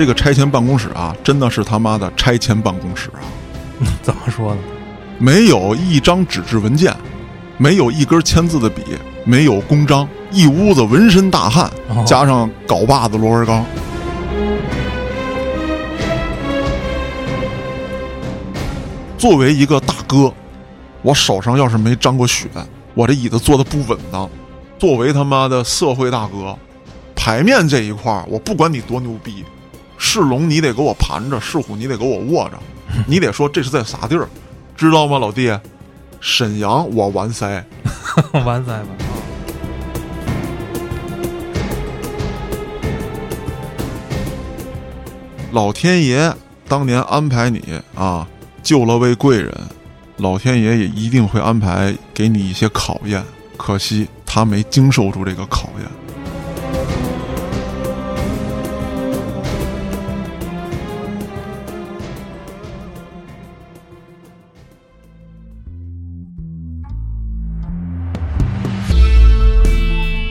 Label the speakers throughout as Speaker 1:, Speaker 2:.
Speaker 1: 这个拆迁办公室啊，真的是他妈的拆迁办公室啊！
Speaker 2: 怎么说呢？
Speaker 1: 没有一张纸质文件，没有一根签字的笔，没有公章，一屋子纹身大汉，
Speaker 2: 哦
Speaker 1: 加上镐把子螺纹钢。作为一个大哥，我手上要是没沾过血，我这椅子坐的不稳当。作为他妈的社会大哥，牌面这一块儿，我不管你多牛逼，是龙你得给我盘着，是虎你得给我卧着，你得说这是在啥地儿，知道吗，老弟？沈阳我完塞。
Speaker 2: 完塞吧。
Speaker 1: 老天爷当年安排你啊，救了位贵人，老天爷也一定会安排给你一些考验。可惜他没经受住这个考验。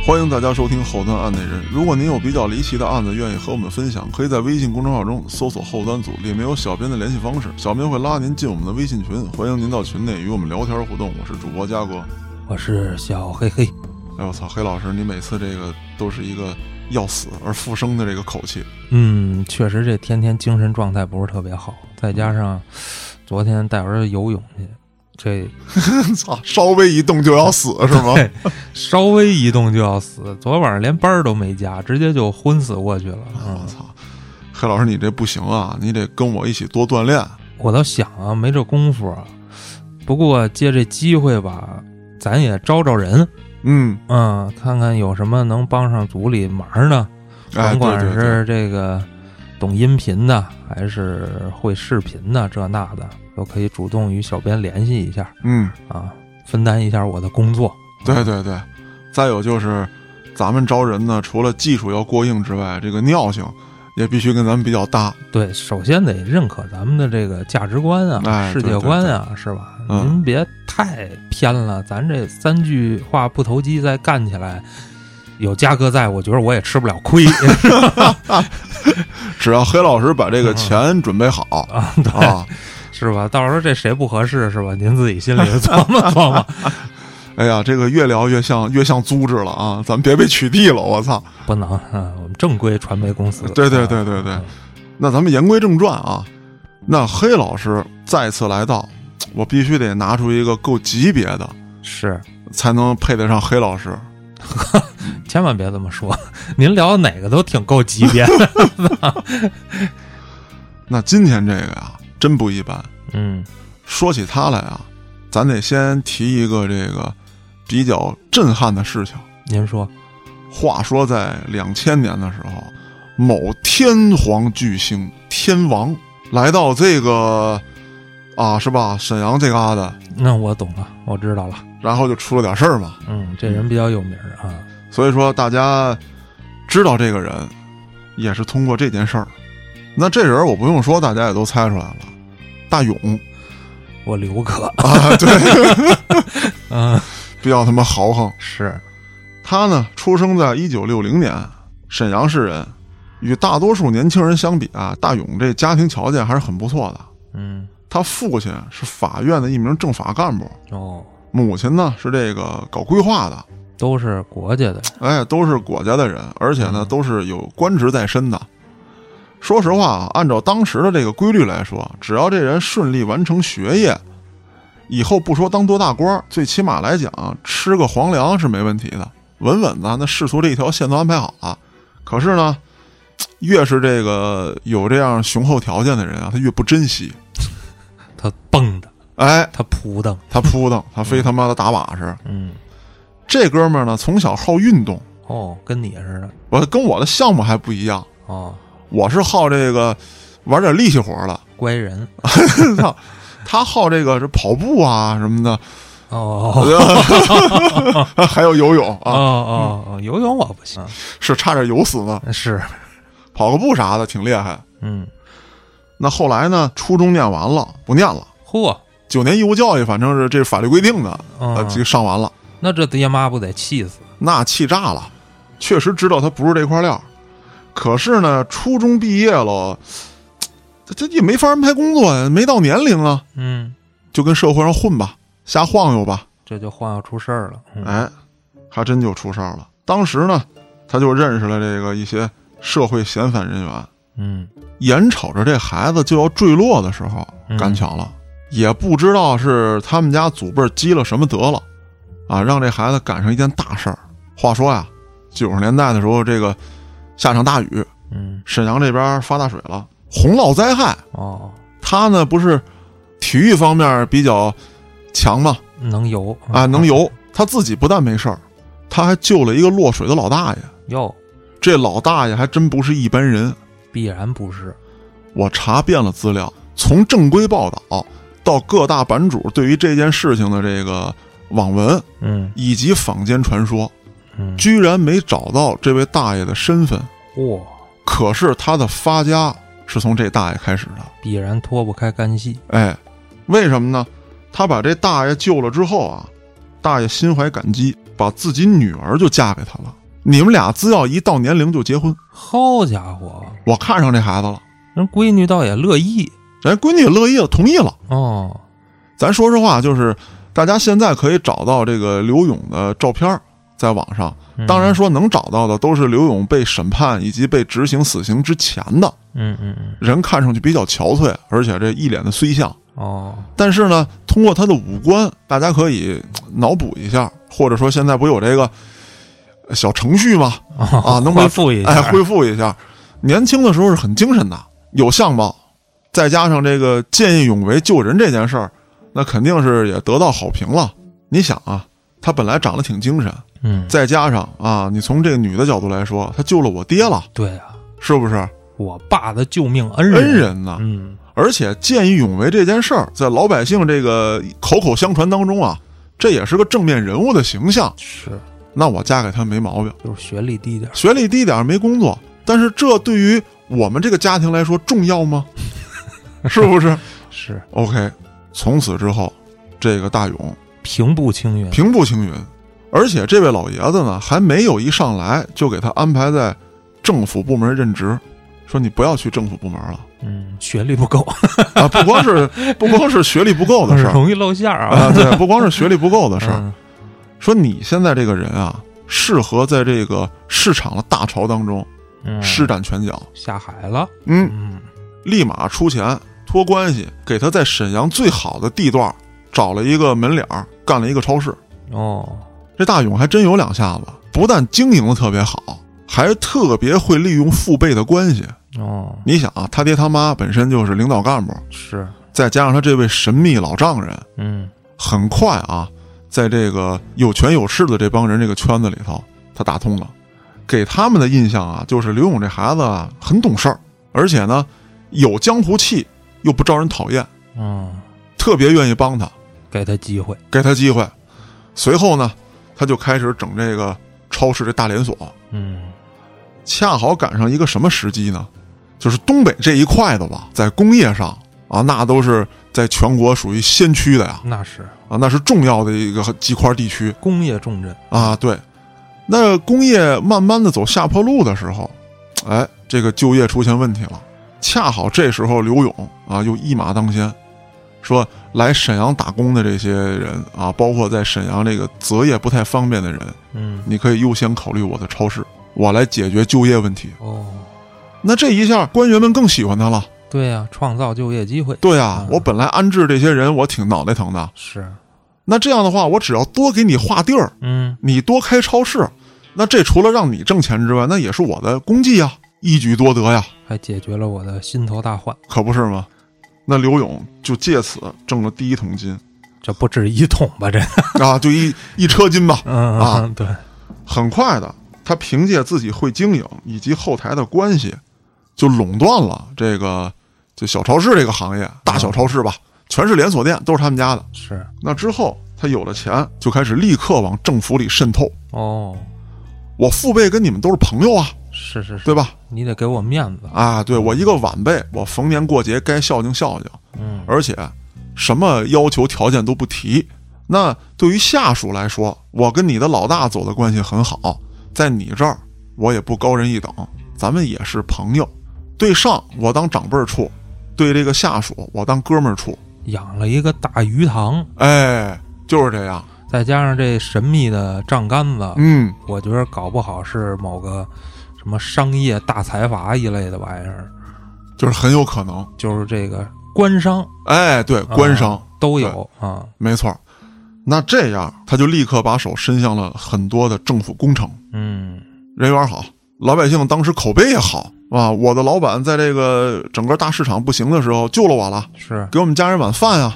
Speaker 1: 欢迎大家收听《后端案内人》。如果您有比较离奇的案子，愿意和我们分享，可以在微信公众号中搜索“后端组”，里面有小编的联系方式，小编会拉您进我们的微信群，欢迎您到群内与我们聊天互动。我是主播嘉哥。
Speaker 2: 我是小黑黑，
Speaker 1: 哎我操，黑老师，你每次这个都是一个要死而复生的这个口气。
Speaker 2: 嗯，确实这天天精神状态不是特别好，再加上昨天带儿子游泳去，这
Speaker 1: 操，稍微一动就要死是吗？
Speaker 2: 对稍微一动就要死，昨晚上连班都没加，直接就昏死过去了。嗯，
Speaker 1: 我操，黑老师你这不行啊，你得跟我一起多锻炼。
Speaker 2: 我倒想啊，没这功夫啊。不过借这机会吧，咱也招招人，
Speaker 1: 嗯，
Speaker 2: 嗯，看看有什么能帮上组里忙的，
Speaker 1: 哎，
Speaker 2: 甭管是这个懂音频的，还是会视频的，这那的，都可以主动与小编联系一下
Speaker 1: 嗯，
Speaker 2: 啊，分担一下我的工作。
Speaker 1: 对对对。再有就是，咱们招人呢，除了技术要过硬之外，这个尿性也必须跟咱们比较搭。
Speaker 2: 对，首先得认可咱们的这个价值观啊、
Speaker 1: 哎
Speaker 2: 世界观啊，是吧？
Speaker 1: 嗯
Speaker 2: 您别太偏了，咱这三句话不投机再干起来，有嘉哥在，我觉得我也吃不了亏
Speaker 1: 只要黑老师把这个钱准备好
Speaker 2: 啊，对，
Speaker 1: 啊，
Speaker 2: 是吧？到时候这谁不合适是吧？您自己心里琢磨琢磨。
Speaker 1: 哎呀，这个越聊越像越像组织了啊！咱们别被取缔了，我操！
Speaker 2: 不能啊，我们正规传媒公司。
Speaker 1: 对对对对对
Speaker 2: 嗯
Speaker 1: 那咱们言归正传啊，那黑老师再次来到，我必须得拿出一个够级别的，
Speaker 2: 是，
Speaker 1: 才能配得上黑老师。
Speaker 2: 千万别这么说。您聊哪个都挺够级别的。
Speaker 1: 那今天这个呀，真不一般。
Speaker 2: 嗯，
Speaker 1: 说起他来啊，咱得先提一个这个比较震撼的事情。
Speaker 2: 您说，
Speaker 1: 话说在两千年的时候，某天皇巨星天王来到这个啊，是吧？沈阳这嘎达，
Speaker 2: 那我懂了，我知道了。
Speaker 1: 然后就出了点事儿嘛。
Speaker 2: 嗯，这人比较有名啊。
Speaker 1: 所以说，大家知道这个人，也是通过这件事儿。那这人我不用说，大家也都猜出来了，大勇
Speaker 2: 我刘哥，
Speaker 1: 啊，对，
Speaker 2: 嗯，
Speaker 1: 比较他妈豪横。
Speaker 2: 是，
Speaker 1: 他呢，出生在一九六零年，沈阳市人。与大多数年轻人相比啊，大勇这家庭条件还是很不错的。
Speaker 2: 嗯，
Speaker 1: 他父亲是法院的一名政法干部，
Speaker 2: 哦，
Speaker 1: 母亲呢是这个搞规划的，
Speaker 2: 都是国家的。
Speaker 1: 哎，都是国家的人，而且呢
Speaker 2: 嗯
Speaker 1: 都是有官职在身的。说实话啊，按照当时的这个规律来说，只要这人顺利完成学业，以后不说当多大官，最起码来讲吃个皇粮是没问题的，稳稳的。那仕途这一条线都安排好了。可是呢，越是这个有这样雄厚条件的人啊，他越不珍惜。
Speaker 2: 他蹦的，
Speaker 1: 哎，
Speaker 2: 他扑腾。
Speaker 1: 他扑腾，他非他妈的打把式。
Speaker 2: 嗯，
Speaker 1: 这哥们儿呢，从小好运动，
Speaker 2: 哦，跟你似的。
Speaker 1: 我跟我的项目还不一样，
Speaker 2: 哦，
Speaker 1: 我是好这个玩点力气活了，
Speaker 2: 乖人。
Speaker 1: 操，他好这个是跑步啊什么的，
Speaker 2: 哦，
Speaker 1: 还有游泳
Speaker 2: 哦
Speaker 1: 啊，
Speaker 2: 哦哦，游泳我不行。
Speaker 1: 是差点游死呢。
Speaker 2: 是，
Speaker 1: 跑个步啥的挺厉害。
Speaker 2: 嗯，
Speaker 1: 那后来呢，初中念完了，不念了，
Speaker 2: 嚯，
Speaker 1: 九年义务教育，反正是这是法律规定的，呃，
Speaker 2: 嗯
Speaker 1: 这上完了，
Speaker 2: 那这爹妈不得气死？
Speaker 1: 那气炸了，确实知道他不是这块料。可是呢，初中毕业了，这这也没法安排工作呀，没到年龄啊，
Speaker 2: 嗯，
Speaker 1: 就跟社会上混吧，瞎晃悠吧。
Speaker 2: 这就晃悠出事儿了。嗯、
Speaker 1: 哎，还真就出事儿了。当时呢，他就认识了这个一些社会闲散人员。
Speaker 2: 嗯，
Speaker 1: 眼瞅着这孩子就要坠落的时候，
Speaker 2: 嗯
Speaker 1: 赶巧了，也不知道是他们家祖辈积了什么德了，啊，让这孩子赶上一件大事儿。话说呀，九十年代的时候，这个下场大雨，
Speaker 2: 嗯，
Speaker 1: 沈阳这边发大水了，洪涝灾害。
Speaker 2: 哦，
Speaker 1: 他呢不是体育方面比较强吗？
Speaker 2: 能游
Speaker 1: 啊，能游。他自己不但没事儿，他还救了一个落水的老大爷。
Speaker 2: 哟，
Speaker 1: 这老大爷还真不是一般人。
Speaker 2: 必然不是。
Speaker 1: 我查遍了资料，从正规报道到各大版主对于这件事情的这个网文
Speaker 2: 嗯
Speaker 1: 以及坊间传说，
Speaker 2: 嗯，
Speaker 1: 居然没找到这位大爷的身份。
Speaker 2: 哇，
Speaker 1: 可是他的发家是从这大爷开始的。
Speaker 2: 必然脱不开干系。
Speaker 1: 哎，为什么呢？他把这大爷救了之后啊，大爷心怀感激，把自己女儿就嫁给他了。你们俩只要一到年龄就结婚，
Speaker 2: 好家伙，
Speaker 1: 我看上这孩子了，
Speaker 2: 人闺女倒也乐意。
Speaker 1: 人闺女也乐意了，同意了。
Speaker 2: 哦，
Speaker 1: 咱说实话，就是大家现在可以找到这个刘勇的照片儿在网上，
Speaker 2: 嗯
Speaker 1: 当然，说能找到的都是刘勇被审判以及被执行死刑之前的
Speaker 2: 嗯嗯嗯，
Speaker 1: 人，看上去比较憔悴，而且这一脸的衰相。
Speaker 2: 哦，
Speaker 1: 但是呢，通过他的五官，大家可以脑补一下，或者说现在不有这个呃小程序吗？啊，能把
Speaker 2: 恢复一下，
Speaker 1: 哎恢复一下。年轻的时候是很精神的，有相貌，再加上这个见义勇为救人这件事儿，那肯定是也得到好评了。你想啊，他本来长得挺精神，
Speaker 2: 嗯，
Speaker 1: 再加上啊，你从这个女的角度来说，她救了我爹了，
Speaker 2: 对啊，
Speaker 1: 是不是？
Speaker 2: 我爸的救命恩人，
Speaker 1: 恩人呐！
Speaker 2: 嗯，
Speaker 1: 而且见义勇为这件事儿，在老百姓这个口口相传当中啊，这也是个正面人物的形象。
Speaker 2: 是，
Speaker 1: 那我嫁给他没毛病，
Speaker 2: 就是学历低点儿，
Speaker 1: 学历低点儿没工作，但是这对于我们这个家庭来说重要吗？是不是
Speaker 2: 是
Speaker 1: ？OK，从此之后，这个大勇
Speaker 2: 平步青云，
Speaker 1: 平步青云，而且这位老爷子呢，还没有一上来就给他安排在政府部门任职，说你不要去政府部门了
Speaker 2: 嗯，学历不够
Speaker 1: 啊！不光是 不光是学历不够的事儿
Speaker 2: 容易露馅儿
Speaker 1: 啊，对，不光是学历不够的事儿，
Speaker 2: 嗯
Speaker 1: 说你现在这个人啊，适合在这个市场的大潮当中
Speaker 2: 嗯，
Speaker 1: 施展拳脚。
Speaker 2: 下海了，
Speaker 1: 嗯，
Speaker 2: 嗯，
Speaker 1: 立马出钱托关系，给他在沈阳最好的地段找了一个门脸儿，干了一个超市。
Speaker 2: 哦，
Speaker 1: 这大勇还真有两下子，不但经营的特别好，还特别会利用父辈的关系。
Speaker 2: 哦，
Speaker 1: 你想啊，他爹他妈本身就是领导干部，
Speaker 2: 是，
Speaker 1: 再加上他这位神秘老丈人，
Speaker 2: 嗯，
Speaker 1: 很快啊，在这个有权有势的这帮人这个圈子里头，他打通了，给他们的印象啊，就是刘勇这孩子啊很懂事儿，而且呢有江湖气，又不招人讨厌，
Speaker 2: 嗯，
Speaker 1: 特别愿意帮他，
Speaker 2: 给他机会，
Speaker 1: 给他机会。随后呢，他就开始整这个超市这大连锁，
Speaker 2: 嗯，
Speaker 1: 恰好赶上一个什么时机呢？就是东北这一块的吧，在工业上啊，那都是在全国属于先驱的呀，
Speaker 2: 那是
Speaker 1: 啊，那是重要的一个几块地区
Speaker 2: 工业重镇，
Speaker 1: 啊。对，那工业慢慢的走下坡路的时候，哎，这个就业出现问题了。恰好这时候刘勇啊，又一马当先，说来沈阳打工的这些人啊，包括在沈阳这个择业不太方便的人，
Speaker 2: 嗯，
Speaker 1: 你可以优先考虑我的超市，我来解决就业问题。
Speaker 2: 哦，
Speaker 1: 那这一下，官员们更喜欢他了。
Speaker 2: 对呀、创造就业机会，
Speaker 1: 对啊，
Speaker 2: 嗯
Speaker 1: 我本来安置这些人，我挺脑袋疼的。
Speaker 2: 是，
Speaker 1: 那这样的话，我只要多给你划地儿，
Speaker 2: 嗯，
Speaker 1: 你多开超市，那这除了让你挣钱之外，那也是我的功绩呀，一举多得呀，
Speaker 2: 还解决了我的心头大患，
Speaker 1: 可不是吗？那刘勇就借此挣了第一桶金
Speaker 2: 这不止一桶吧？这，
Speaker 1: 啊，就一一车金吧。
Speaker 2: 嗯
Speaker 1: 啊，
Speaker 2: 对，
Speaker 1: 很快的，他凭借自己会经营以及后台的关系，就垄断了这个就小超市这个行业，大小超市吧，全是连锁店，都是他们家的。
Speaker 2: 是，
Speaker 1: 那之后，他有了钱，就开始立刻往政府里渗透。
Speaker 2: 哦，
Speaker 1: 我父辈跟你们都是朋友啊，
Speaker 2: 是是是，
Speaker 1: 对吧？
Speaker 2: 你得给我面子，
Speaker 1: 啊，对我一个晚辈，我逢年过节该孝敬孝敬，
Speaker 2: 嗯，
Speaker 1: 而且什么要求条件都不提。那对于下属来说，我跟你的老大走的关系很好，在你这儿我也不高人一等，咱们也是朋友，对上我当长辈处，对这个下属我当哥们儿处，
Speaker 2: 养了一个大鱼塘，
Speaker 1: 哎，就是这样。
Speaker 2: 再加上这神秘的账杆子，
Speaker 1: 嗯，
Speaker 2: 我觉得搞不好是某个什么商业大财阀一类的玩意儿，
Speaker 1: 就是很有可能。
Speaker 2: 就是这个官商
Speaker 1: 哎，对，官商、
Speaker 2: 啊都有啊。
Speaker 1: 没错儿。那这样，他就立刻把手伸向了很多的政府工程，
Speaker 2: 嗯，
Speaker 1: 人缘好，老百姓当时口碑也好啊。我的老板在这个整个大市场不行的时候救了我了，
Speaker 2: 是
Speaker 1: 给我们家人碗饭呀。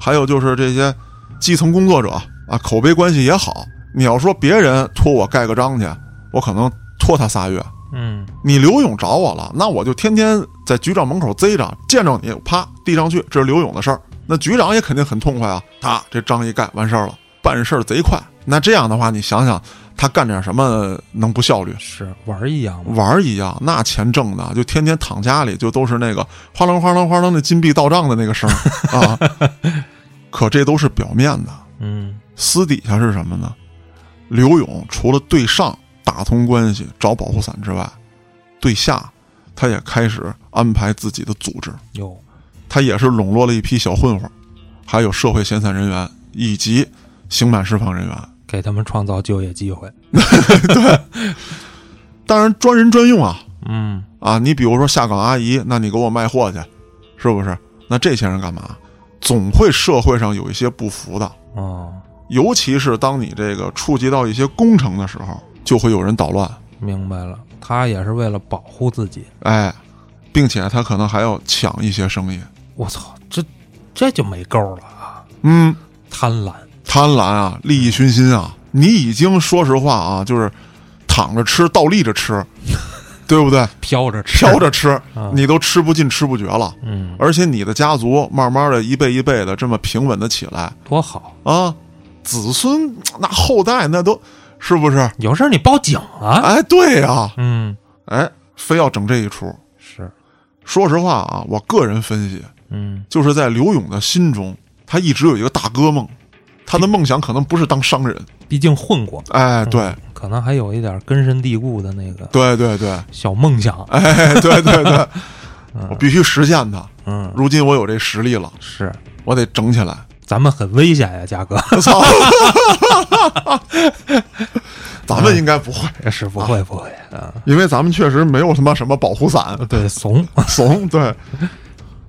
Speaker 1: 还有就是这些基层工作者啊，口碑关系也好。你要说别人托我盖个章去，我可能拖他仨月。
Speaker 2: 嗯
Speaker 1: 你刘勇找我了，那我就天天在局长门口贼着，见着你啪递上去，这是刘勇的事儿。那局长也肯定很痛快啊，他这章一盖完事儿了，办事儿贼快。那这样的话，你想想他干点什么能不效率？
Speaker 2: 是玩儿一样。
Speaker 1: 玩儿一样，那钱挣的就天天躺家里，就都是那个哗啷哗啷哗啷的金币到账的那个声儿啊。可这都是表面的，
Speaker 2: 嗯
Speaker 1: 私底下是什么呢？刘勇除了对上打通关系找保护伞之外，对下他也开始安排自己的组织，
Speaker 2: 有
Speaker 1: 他也是笼络了一批小混混，还有社会闲散人员以及刑满释放人员。
Speaker 2: 给他们创造就业机会。
Speaker 1: 对当然专人专用啊
Speaker 2: 嗯
Speaker 1: 啊！你比如说下岗阿姨，那你给我卖货去，是不是？那这些人干嘛？总会社会上有一些不服的，
Speaker 2: 哦，
Speaker 1: 尤其是当你这个触及到一些工程的时候，就会有人捣乱。
Speaker 2: 明白了，他也是为了保护自己。
Speaker 1: 哎，并且他可能还要抢一些生意。
Speaker 2: 我操，这这就没够了啊！
Speaker 1: 嗯，
Speaker 2: 贪婪，
Speaker 1: 贪婪啊，利益熏心啊！你已经说实话啊，就是躺着吃，倒立着吃，对不对？
Speaker 2: 飘着吃，
Speaker 1: 飘着吃
Speaker 2: 啊，
Speaker 1: 你都吃不尽、吃不绝了。
Speaker 2: 嗯，
Speaker 1: 而且你的家族慢慢的一辈一辈的这么平稳的起来
Speaker 2: 多好。
Speaker 1: 啊，子孙那后代那都是不是？
Speaker 2: 有事儿你报警啊！
Speaker 1: 哎，对呀、
Speaker 2: 嗯，
Speaker 1: 哎，非要整这一出。
Speaker 2: 是，
Speaker 1: 说实话啊，我个人分析，
Speaker 2: 嗯
Speaker 1: 就是在刘勇的心中，他一直有一个大哥梦，他的梦想可能不是当商人，
Speaker 2: 毕竟混过，
Speaker 1: 哎，对，
Speaker 2: 可能还有一点根深蒂固的那个
Speaker 1: 对对对，
Speaker 2: 小梦想。
Speaker 1: 哎，对对对，我必须实现它。
Speaker 2: 嗯，
Speaker 1: 如今我有这实力了，
Speaker 2: 是，
Speaker 1: 我得整起来。
Speaker 2: 咱们很危险呀，嘉哥。
Speaker 1: 我 操！咱们应该不会，
Speaker 2: 是不会不会啊，
Speaker 1: 因为咱们确实没有他妈什么保护伞，
Speaker 2: 对，怂。
Speaker 1: 怂。对，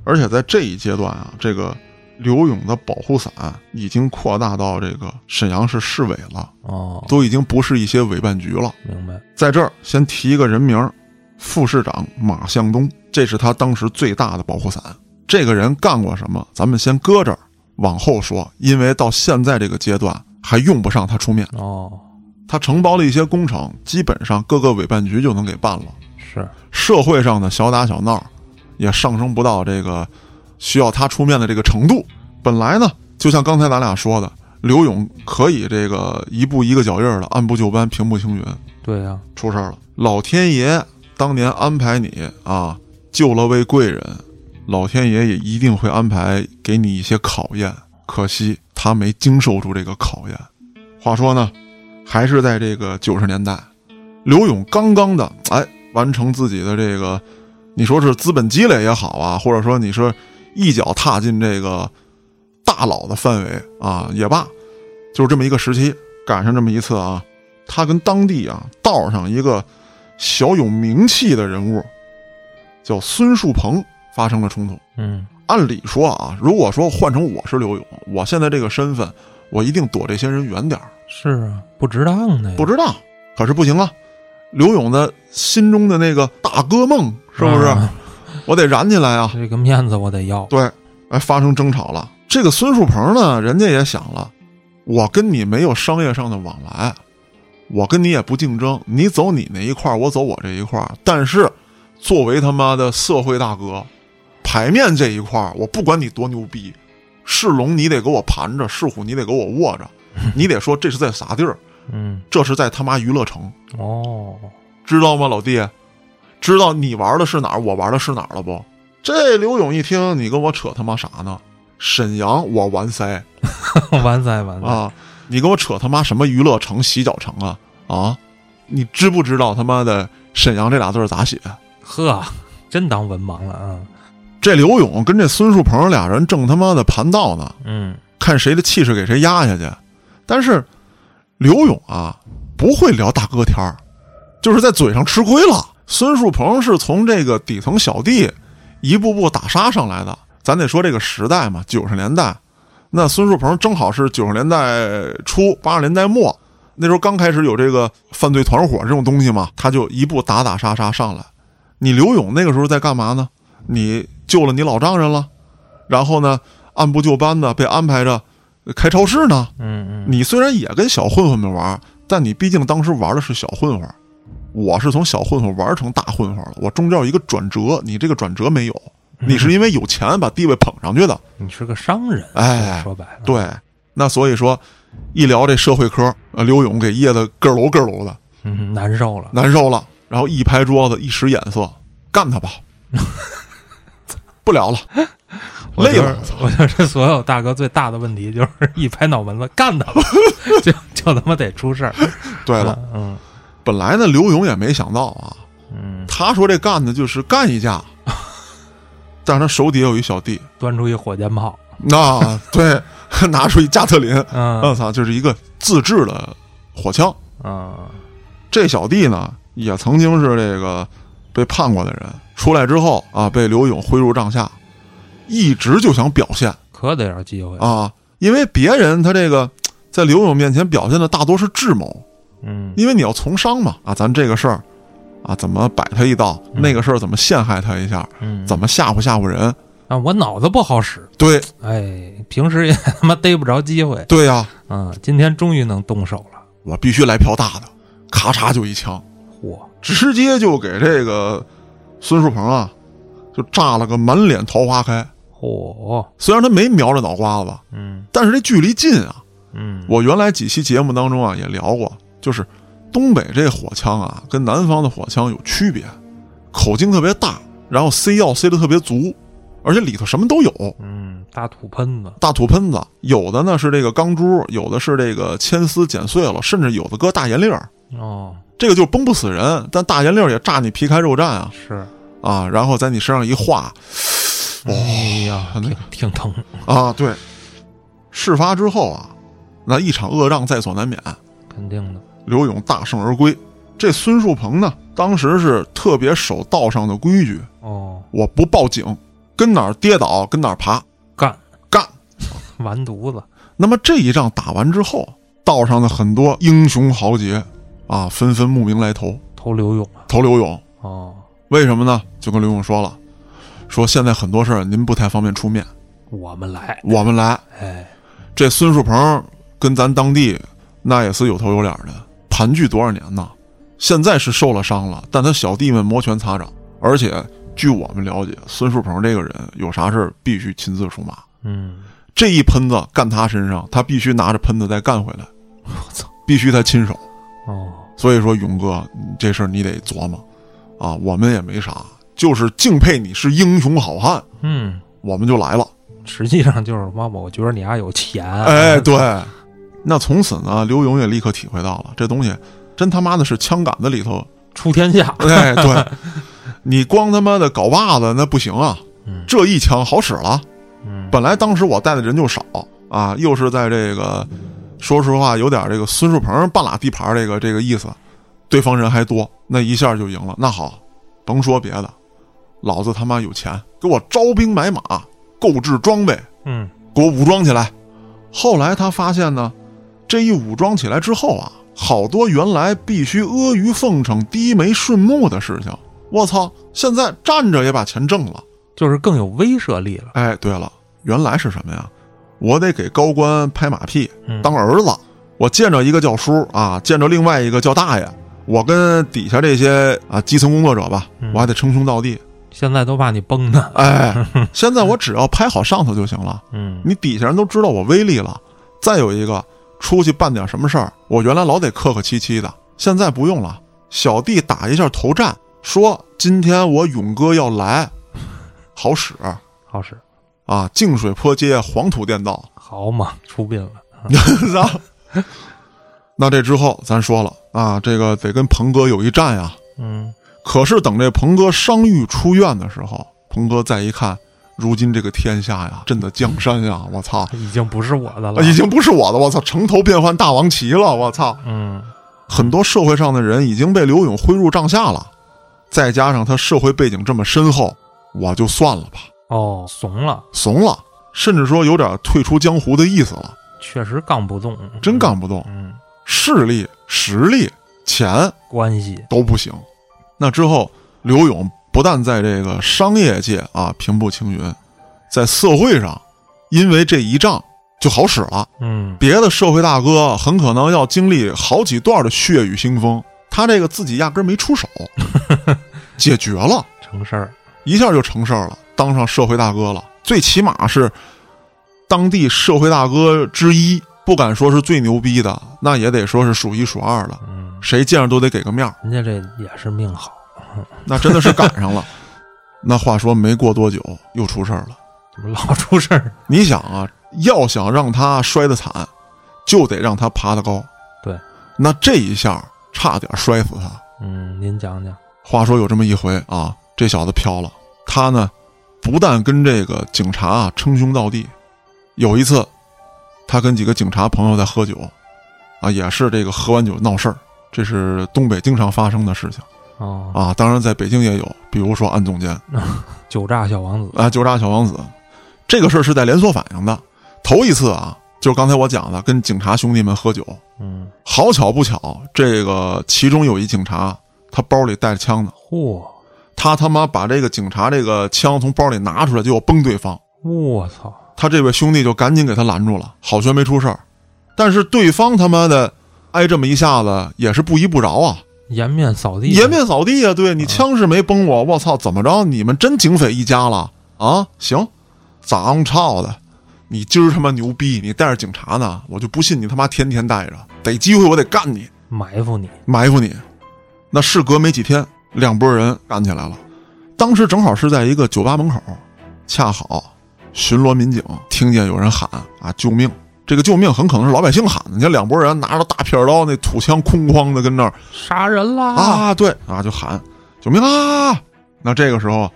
Speaker 1: 而且在这一阶段啊，这个刘勇的保护伞已经扩大到这个沈阳市市委了，
Speaker 2: 哦，
Speaker 1: 都已经不是一些委办局了。
Speaker 2: 明白。
Speaker 1: 在这儿先提一个人名儿，副市长马向东，这是他当时最大的保护伞。这个人干过什么？咱们先搁这儿，往后说，因为到现在这个阶段还用不上他出面。
Speaker 2: 哦，
Speaker 1: 他承包了一些工程，基本上各个委办局就能给办了。
Speaker 2: 是，
Speaker 1: 社会上的小打小闹，也上升不到这个需要他出面的这个程度。本来呢，就像刚才咱俩说的，刘勇可以这个一步一个脚印儿的按部就班、平步青云。
Speaker 2: 对呀、
Speaker 1: 出事儿了，老天爷当年安排你啊，救了位贵人，老天爷也一定会安排给你一些考验。可惜他没经受住这个考验。话说呢，还是在这个九十年代，刘勇刚刚的哎完成自己的这个，你说是资本积累也好啊，或者说你说一脚踏进这个大佬的范围啊也罢，就是这么一个时期，赶上这么一次啊，他跟当地啊道上一个小有名气的人物，叫孙树鹏发生了冲突。
Speaker 2: 嗯，
Speaker 1: 按理说啊，如果说换成我是刘勇，我现在这个身份，我一定躲这些人远点儿。
Speaker 2: 是啊，不值当的呀，
Speaker 1: 不值当，可是不行啊，刘勇的心中的那个大哥梦，是不是？
Speaker 2: 啊
Speaker 1: 我得燃起来啊！
Speaker 2: 这个面子我得要。
Speaker 1: 对，哎，发生争吵了。这个孙树鹏呢，人家也想了，我跟你没有商业上的往来，我跟你也不竞争，你走你那一块儿，我走我这一块儿。但是，作为他妈的社会大哥，牌面这一块儿，我不管你多牛逼，是龙你得给我盘着，是虎你得给我握着，你得说这是在啥地儿？
Speaker 2: 嗯，
Speaker 1: 这是在他妈娱乐城，
Speaker 2: 哦，
Speaker 1: 知道吗，老弟？知道你玩的是哪儿，我玩的是哪儿了不？这刘勇一听，你跟我扯他妈啥呢？沈阳我完塞
Speaker 2: 完塞完塞，
Speaker 1: 啊！你跟我扯他妈什么娱乐城、洗脚城啊啊！你知不知道他妈的沈阳这俩字咋写？
Speaker 2: 呵，真当文盲了啊！
Speaker 1: 这刘勇跟这孙树鹏俩人正他妈的盘道呢，
Speaker 2: 嗯
Speaker 1: 看谁的气势给谁压下去。但是刘勇啊，不会聊大哥天儿，就是在嘴上吃亏了。孙树鹏是从这个底层小弟一步步打杀上来的。咱得说这个时代嘛，九十年代，那孙树鹏正好是九十年代初八十年代末，那时候刚开始有这个犯罪团伙这种东西嘛，他就一步打打杀杀上来。你刘勇那个时候在干嘛呢？你救了你老丈人了，然后呢，按部就班的被安排着开超市呢。
Speaker 2: 嗯嗯，
Speaker 1: 你虽然也跟小混混们玩，但你毕竟当时玩的是小混混，我是从小混混玩成大混混了，我中间有一个转折，你这个转折没有，你是因为有钱把地位捧上去的。
Speaker 2: 你是个商人，
Speaker 1: 哎
Speaker 2: 说白了，
Speaker 1: 对，那所以说一聊这社会科，呃，刘勇给噎得咯楼咯楼的，
Speaker 2: 嗯，难受了。
Speaker 1: 难受了，然后一拍桌子，一使眼色，干他吧，不聊了，
Speaker 2: 我觉得
Speaker 1: 累了。
Speaker 2: 我觉得这所有大哥最大的问题就是一拍脑门子干他吧，就就他妈得出事儿。
Speaker 1: 对了，
Speaker 2: 嗯
Speaker 1: 本来呢，刘勇也没想到啊，
Speaker 2: 嗯，
Speaker 1: 他说这干的就是干一架，但是他手底下有一小弟，
Speaker 2: 端出一火箭炮，
Speaker 1: 那对，拿出一加特林，我
Speaker 2: 嗯
Speaker 1: 操，就是一个自制的火枪。
Speaker 2: 嗯
Speaker 1: 这小弟呢，也曾经是这个被判过的人，出来之后啊，被刘勇挥入帐下，一直就想表现
Speaker 2: 可得点机会。
Speaker 1: 啊，因为别人他这个在刘勇面前表现的大多是智谋，
Speaker 2: 嗯
Speaker 1: 因为你要从商嘛啊，咱这个事儿啊，怎么摆他一道，那个事儿怎么陷害他一下，
Speaker 2: 嗯，
Speaker 1: 怎么吓唬吓唬人，
Speaker 2: 啊？我脑子不好使，
Speaker 1: 对
Speaker 2: 哎，平时也 他妈逮不着机会。
Speaker 1: 对呀、
Speaker 2: 嗯，今天终于能动手了。
Speaker 1: 我必须来票大的，咔嚓就一枪，
Speaker 2: 嚯，
Speaker 1: 直接就给这个孙树鹏啊，就炸了个满脸桃花开。
Speaker 2: 嚯，
Speaker 1: 虽然他没瞄着脑瓜子，
Speaker 2: 嗯
Speaker 1: 但是这距离近啊。
Speaker 2: 嗯，
Speaker 1: 我原来几期节目当中啊也聊过，就是东北这火枪啊跟南方的火枪有区别，口径特别大，然后塞药塞的特别足，而且里头什么都有。
Speaker 2: 嗯，大土喷子，
Speaker 1: 大土喷子，有的呢是这个钢珠，有的是这个铅丝剪碎了，甚至有的搁大盐粒儿。
Speaker 2: 哦，
Speaker 1: 这个就崩不死人，但大盐粒儿也炸你皮开肉绽啊
Speaker 2: 是，
Speaker 1: 啊！然后在你身上一划，
Speaker 2: 哎呀，
Speaker 1: 那
Speaker 2: 挺挺疼。
Speaker 1: 啊，对。事发之后啊，那一场恶仗在所难免，
Speaker 2: 肯定的。
Speaker 1: 刘勇大胜而归。这孙树鹏呢，当时是特别守道上的规矩，
Speaker 2: 哦，
Speaker 1: 我不报警，跟哪儿跌倒跟哪儿爬，
Speaker 2: 干
Speaker 1: 干。
Speaker 2: 完犊子。
Speaker 1: 那么这一仗打完之后，道上的很多英雄豪杰啊，纷纷慕名来投
Speaker 2: 投刘勇啊。
Speaker 1: 投刘勇。
Speaker 2: 哦，
Speaker 1: 为什么呢？就跟刘勇说了，说现在很多事儿您不太方便出面，
Speaker 2: 我们来。
Speaker 1: 我们来。
Speaker 2: 哎，
Speaker 1: 这孙树鹏跟咱当地那也是有头有脸的，盘踞多少年呢？现在是受了伤了，但他小弟们摩拳擦掌，而且据我们了解，孙树鹏这个人有啥事儿必须亲自出马。
Speaker 2: 嗯，
Speaker 1: 这一喷子干他身上，他必须拿着喷子再干回来，
Speaker 2: 我操。
Speaker 1: 必须他亲手。
Speaker 2: 哦，
Speaker 1: 所以说，勇哥，你这事儿你得琢磨啊。我们也没啥，就是敬佩你是英雄好汉，
Speaker 2: 嗯，
Speaker 1: 我们就来了。
Speaker 2: 实际上就是妈，我觉得你还有钱。
Speaker 1: 哎，对，那从此呢，刘勇也立刻体会到了，这东西真他妈的是枪杆子里头。
Speaker 2: 出天下。
Speaker 1: 哎，对，你光他妈的搞把子那不行啊，
Speaker 2: 嗯
Speaker 1: 这一枪好使了。
Speaker 2: 嗯，
Speaker 1: 本来当时我带的人就少啊，又是在这个，说实话有点这个孙树鹏半拉地盘这个这个意思，对方人还多，那一下就赢了。那好，甭说别的，老子他妈有钱，给我招兵买马，购置装备，
Speaker 2: 嗯，
Speaker 1: 给我武装起来。后来他发现呢，这一武装起来之后啊，好多原来必须阿谀奉承、低眉顺目的事情，我操，现在站着也把钱挣了。
Speaker 2: 就是更有威慑力了。
Speaker 1: 哎，对了，原来是什么呀？我得给高官拍马屁，
Speaker 2: 嗯
Speaker 1: 当儿子。我见着一个叫叔啊，见着另外一个叫大爷，我跟底下这些啊基层工作者吧，
Speaker 2: 嗯
Speaker 1: 我还得称兄道弟。
Speaker 2: 现在都怕你崩呢。
Speaker 1: 哎，现在我只要拍好上头就行了，
Speaker 2: 嗯，
Speaker 1: 你底下人都知道我威力了。再有一个，出去办点什么事儿，我原来老得客客气气的，现在不用了。小弟打一下头战，说今天我勇哥要来，好使
Speaker 2: 好使，
Speaker 1: 啊！净水坡街黄土店道，
Speaker 2: 好嘛，出殡了。
Speaker 1: 那这之后，咱说了啊，这个得跟鹏哥有一战呀。
Speaker 2: 嗯
Speaker 1: 可是等这鹏哥伤愈出院的时候，鹏哥再一看，如今这个天下呀，朕的江山呀，我操，
Speaker 2: 已经不是我的了，
Speaker 1: 已经不是我的，我操，城头变换大王旗了，我操！
Speaker 2: 嗯，
Speaker 1: 很多社会上的人已经被刘勇挥入帐下了，再加上他社会背景这么深厚，我就算了吧，
Speaker 2: 哦，怂了，
Speaker 1: 怂了，甚至说有点退出江湖的意思了，
Speaker 2: 确实杠不动，
Speaker 1: 真干不动，
Speaker 2: 嗯，
Speaker 1: 势力、实力、钱
Speaker 2: 关系。
Speaker 1: 都不行。那之后，刘勇不但在这个商业界啊平步青云，在社会上，因为这一仗就好使了。
Speaker 2: 嗯，
Speaker 1: 别的社会大哥很可能要经历好几段的血雨腥风，他这个自己压根没出手，解决了，
Speaker 2: 成事儿，
Speaker 1: 一下就成事儿了，当上社会大哥了。最起码是当地社会大哥之一，不敢说是最牛逼的，那也得说是数一数二的。
Speaker 2: 嗯，
Speaker 1: 谁见着都得给个面儿，
Speaker 2: 人家这也是命好，
Speaker 1: 那真的是赶上了。那话说没过多久又出事儿了。
Speaker 2: 怎么老出事儿？
Speaker 1: 你想啊，要想让他摔得惨，就得让他爬得高。
Speaker 2: 对，
Speaker 1: 那这一下差点摔死他。
Speaker 2: 嗯，您讲讲，
Speaker 1: 话说有这么一回啊，这小子飘了。他呢，不但跟这个警察啊称兄道弟，有一次，他跟几个警察朋友在喝酒，啊，也是这个喝完酒闹事儿，这是东北经常发生的事情
Speaker 2: 哦，
Speaker 1: 啊。当然在北京也有，比如说安总监
Speaker 2: 酒炸小王子，
Speaker 1: 啊，酒炸小王子，这个事儿是在连锁反应的。头一次啊，就是刚才我讲的，跟警察兄弟们喝酒，
Speaker 2: 嗯，
Speaker 1: 好巧不巧，这个其中有一警察，他包里带着枪呢。
Speaker 2: 嚯，
Speaker 1: 他他妈把这个警察这个枪从包里拿出来，就要崩对方。
Speaker 2: 我操，
Speaker 1: 他这位兄弟就赶紧给他拦住了，好悬没出事儿。但是对方他妈的挨这么一下子，也是不依不饶啊，
Speaker 2: 颜面扫地，
Speaker 1: 颜面扫地啊！对你枪是没崩我，我操，怎么着？你们真警匪一家了啊？行，脏操的，你今儿他妈牛逼，你带着警察呢，我就不信你他妈天天带着，逮机会我得干你，
Speaker 2: 埋伏你，
Speaker 1: 埋伏你。那事隔没几天，两拨人干起来了。当时正好是在一个酒吧门口，恰好巡逻民警听见有人喊啊救命！这个救命很可能是老百姓喊的。你看两拨人拿着大片刀，那土枪哐哐的跟那儿
Speaker 2: 杀人啦！
Speaker 1: 啊，对啊，就喊救命啊！那这个时候，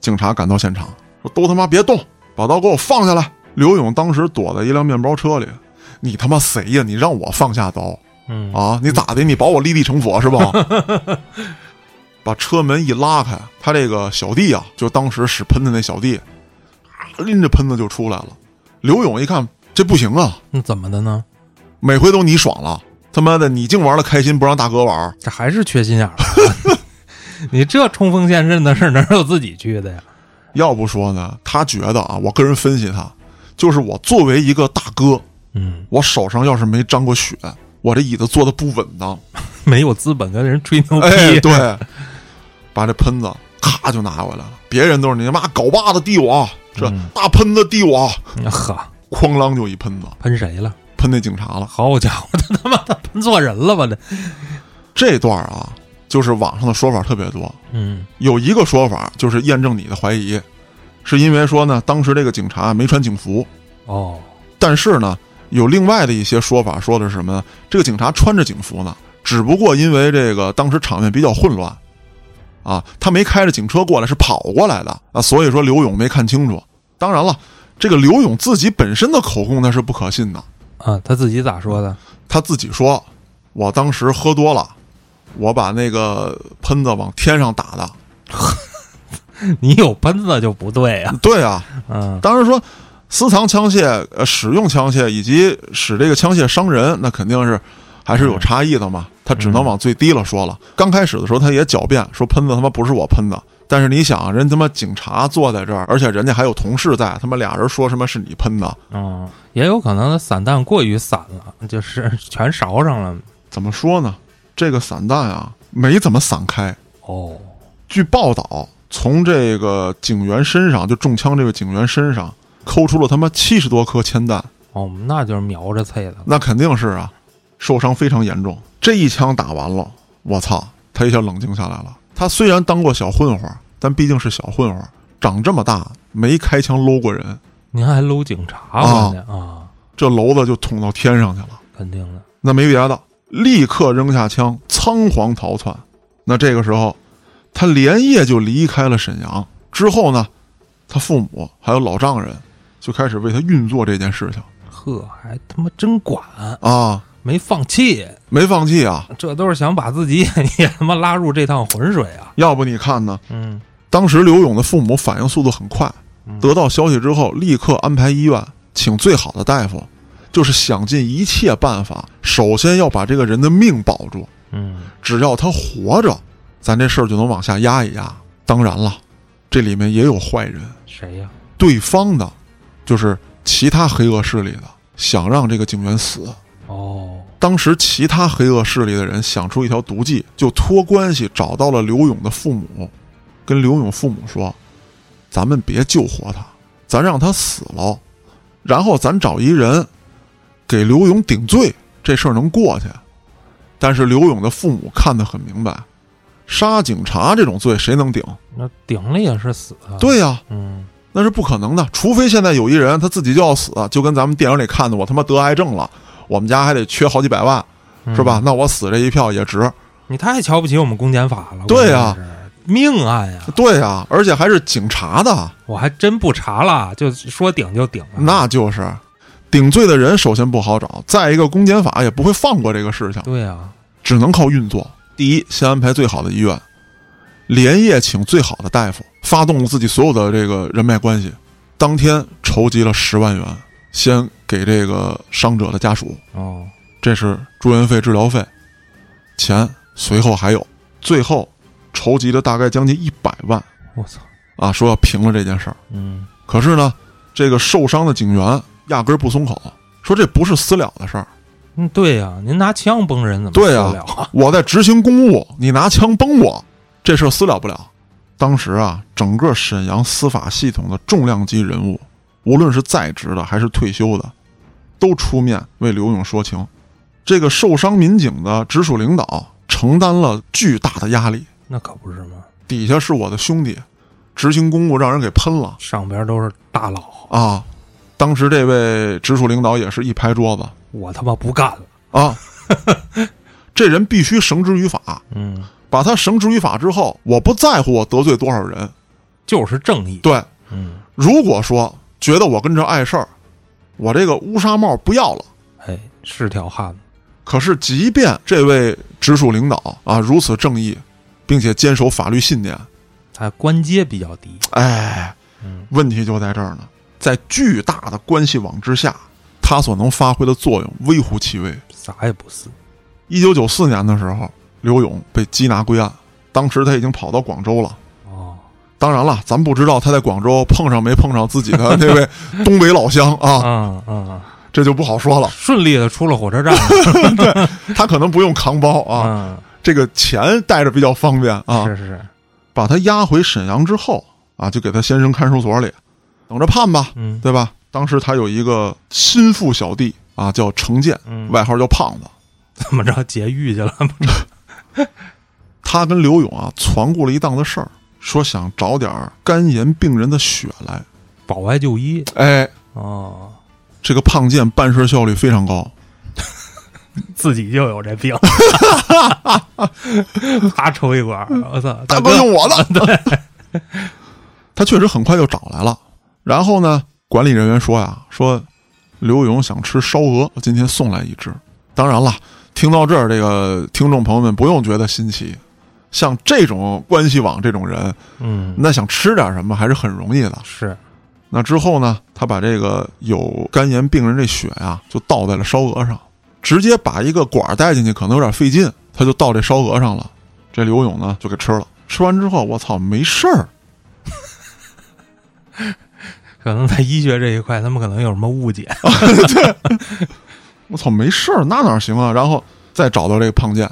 Speaker 1: 警察赶到现场，说都他妈别动，把刀给我放下来。刘勇当时躲在一辆面包车里，你他妈谁呀？你让我放下刀
Speaker 2: 嗯，
Speaker 1: 啊？你咋的？你保我立地成佛是吧？把车门一拉开，他这个小弟啊，就当时使喷的那小弟，啊拎着喷子就出来了。刘勇一看，这不行啊，
Speaker 2: 那怎么的呢？
Speaker 1: 每回都你爽了，他妈的你净玩的开心，不让大哥玩。
Speaker 2: 这还是缺心眼。你这冲锋陷阵的事儿哪有自己去的呀？
Speaker 1: 要不说呢，他觉得啊，我个人分析他，就是我作为一个大哥，
Speaker 2: 嗯，
Speaker 1: 我手上要是没沾过血，我这椅子坐的不稳当。
Speaker 2: 没有资本跟人吹牛逼。
Speaker 1: 哎，对，把这喷子咔就拿回来了。别人都是你妈镐把子递我，这
Speaker 2: 嗯
Speaker 1: 大喷子递我，
Speaker 2: 呵，
Speaker 1: 哐啷就一喷子，
Speaker 2: 喷谁了？
Speaker 1: 喷那警察了。
Speaker 2: 好家伙，他他妈的喷错人了吧？这，
Speaker 1: 这段啊，就是网上的说法特别多，
Speaker 2: 嗯
Speaker 1: 有一个说法就是验证你的怀疑，是因为说呢，当时这个警察没穿警服，
Speaker 2: 哦，
Speaker 1: 但是呢，有另外的一些说法，说的是什么呢？这个警察穿着警服呢，只不过因为这个当时场面比较混乱，啊，他没开着警车过来，是跑过来的啊，所以说刘勇没看清楚。当然了，这个刘勇自己本身的口供那是不可信的，
Speaker 2: 啊，他自己咋说的？
Speaker 1: 他自己说，我当时喝多了，我把那个喷子往天上打的。
Speaker 2: 你有喷子就不对呀、
Speaker 1: 对啊，
Speaker 2: 嗯
Speaker 1: 当然说私藏枪械、呃使用枪械以及使这个枪械伤人，那肯定是还是有差异的嘛。他只能往最低了说了。刚开始的时候，他也狡辩说喷子他妈不是我喷的。但是你想，人他妈警察坐在这儿，而且人家还有同事在，他妈俩人说什么是你喷的？
Speaker 2: 嗯，也有可能散弹过于散了，就是全勺上了。
Speaker 1: 怎么说呢？这个散弹啊，没怎么散开。
Speaker 2: 哦，
Speaker 1: 据报道，从这个警员身上，就中枪这个警员身上，抠出了他妈七十多颗铅弹。
Speaker 2: 哦，那就是瞄着啐的。
Speaker 1: 那肯定是啊，受伤非常严重。这一枪打完了，我操，他一下冷静下来了。他虽然当过小混混，但毕竟是小混混，长这么大没开枪搂过人，
Speaker 2: 您还搂警察
Speaker 1: 啊
Speaker 2: 啊，
Speaker 1: 这娄子就捅到天上去了。
Speaker 2: 肯定的。
Speaker 1: 那没别的，立刻扔下枪，仓皇逃窜。那这个时候，他连夜就离开了沈阳。之后呢，他父母还有老丈人就开始为他运作这件事情
Speaker 2: 呵，还他妈真管，
Speaker 1: 啊，
Speaker 2: 没放弃，
Speaker 1: 没放弃啊。
Speaker 2: 这都是想把自己 也他妈拉入这趟浑水啊！
Speaker 1: 要不你看呢？
Speaker 2: 嗯
Speaker 1: 当时刘勇的父母反应速度很快，得到消息之后，立刻安排医院，请最好的大夫，就是想尽一切办法，首先要把这个人的命保住。
Speaker 2: 嗯，
Speaker 1: 只要他活着，咱这事儿就能往下压一压。当然了，这里面也有坏人，
Speaker 2: 谁呀？
Speaker 1: 对方的，就是其他黑恶势力的，想让这个警员死。
Speaker 2: 哦，
Speaker 1: 当时其他黑恶势力的人想出一条毒计，就托关系找到了刘勇的父母，跟刘勇父母说：“咱们别救活他，咱让他死了，然后咱找一人给刘勇顶罪，这事儿能过去。”但是刘勇的父母看得很明白，杀警察这种罪谁能顶？
Speaker 2: 那顶了也是死啊。，
Speaker 1: 对呀、
Speaker 2: 嗯
Speaker 1: 那是不可能的，除非现在有一人他自己就要死，就跟咱们电影里看的，我他妈得癌症了，我们家还得缺好几百万，是吧？？那我死这一票也值。
Speaker 2: 你太瞧不起我们公检法了。
Speaker 1: 对呀
Speaker 2: 命案呀！
Speaker 1: 对呀、而且还是警察的，
Speaker 2: 我还真不查了，就说顶就顶了。
Speaker 1: 那就是顶罪的人，首先不好找，再一个公检法也不会放过这个事情，
Speaker 2: 对呀，
Speaker 1: 只能靠运作。第一，先安排最好的医院，连夜请最好的大夫，发动了自己所有的这个人脉关系，当天筹集了十万元，先给这个伤者的家属，
Speaker 2: 哦，
Speaker 1: 这是住院费、治疗费，钱随后还有，最后筹集了大概将近一百万
Speaker 2: 我操，
Speaker 1: 啊，说要平了这件事儿。
Speaker 2: 嗯
Speaker 1: 可是呢，这个受伤的警员压根儿不松口，说这不是私了的事儿，
Speaker 2: 嗯，对呀，您拿枪崩人怎么
Speaker 1: 对呀？我在执行公务，你拿枪崩我，这事儿私了不了。当时啊，整个沈阳司法系统的重量级人物，无论是在职的还是退休的，都出面为刘勇说情。这个受伤民警的直属领导承担了巨大的压力，
Speaker 2: 那可不是吗？
Speaker 1: 底下是我的兄弟，执行公务让人给喷了
Speaker 2: 上边都是大佬，
Speaker 1: 啊！当时这位直属领导也是一拍桌子
Speaker 2: 我他妈不干了。
Speaker 1: 啊，这人必须绳之于法。
Speaker 2: 嗯，
Speaker 1: 把他绳之于法之后，我不在乎我得罪多少人。
Speaker 2: 就是正义。
Speaker 1: 对，
Speaker 2: 嗯，
Speaker 1: 如果说觉得我跟这碍事儿，我这个乌纱帽不要了。
Speaker 2: 哎，是条汉子。
Speaker 1: 可是，即便这位直属领导啊如此正义，并且坚守法律信念，
Speaker 2: 他官阶比较低。
Speaker 1: 哎，
Speaker 2: 嗯
Speaker 1: 问题就在这儿呢。在巨大的关系网之下，他所能发挥的作用微乎其微。
Speaker 2: 啥也不是。
Speaker 1: 一九九四年的时候，刘勇被缉拿归案，当时他已经跑到广州了。
Speaker 2: 哦，
Speaker 1: 当然了，咱不知道他在广州碰上没碰上自己的那位 东北老乡啊，
Speaker 2: 嗯嗯，
Speaker 1: 这就不好说了。
Speaker 2: 顺利的出了火车站。
Speaker 1: 他可能不用扛包啊，
Speaker 2: 嗯，
Speaker 1: 这个钱带着比较方便啊。
Speaker 2: 是是是，
Speaker 1: 把他押回沈阳之后啊，就给他先生看守所里，等着判吧，
Speaker 2: 嗯
Speaker 1: 对吧？当时他有一个心腹小弟啊，叫程建，
Speaker 2: 嗯，
Speaker 1: 外号叫胖子。
Speaker 2: 怎么着劫狱去了？
Speaker 1: 他跟刘勇啊传过了一档子事儿，说想找点肝炎病人的血来。
Speaker 2: 保外就医。
Speaker 1: 哎，
Speaker 2: 哦，
Speaker 1: 这个胖健办事效率非常高，
Speaker 2: 自己就有这病，他抽一管，我操，
Speaker 1: 大
Speaker 2: 哥
Speaker 1: 哥用我的。对，他确实很快就找来了。然后呢，管理人员说呀，说刘勇想吃烧鹅，今天送来一只。当然了，听到这儿，这个听众朋友们不用觉得新奇，像这种关系网这种人，
Speaker 2: 嗯，
Speaker 1: 那想吃点什么还是很容易的。
Speaker 2: 是，
Speaker 1: 那之后呢，他把这个有肝炎病人这血呀，就倒在了烧鹅上，直接把一个管儿带进去可能有点费劲，他就倒这烧鹅上了。这刘勇呢就给吃了，吃完之后，我操，没事儿。
Speaker 2: 可能在医学这一块，他们可能有什么误解。
Speaker 1: 我操，没事儿，那哪行啊？然后再找到这个胖健，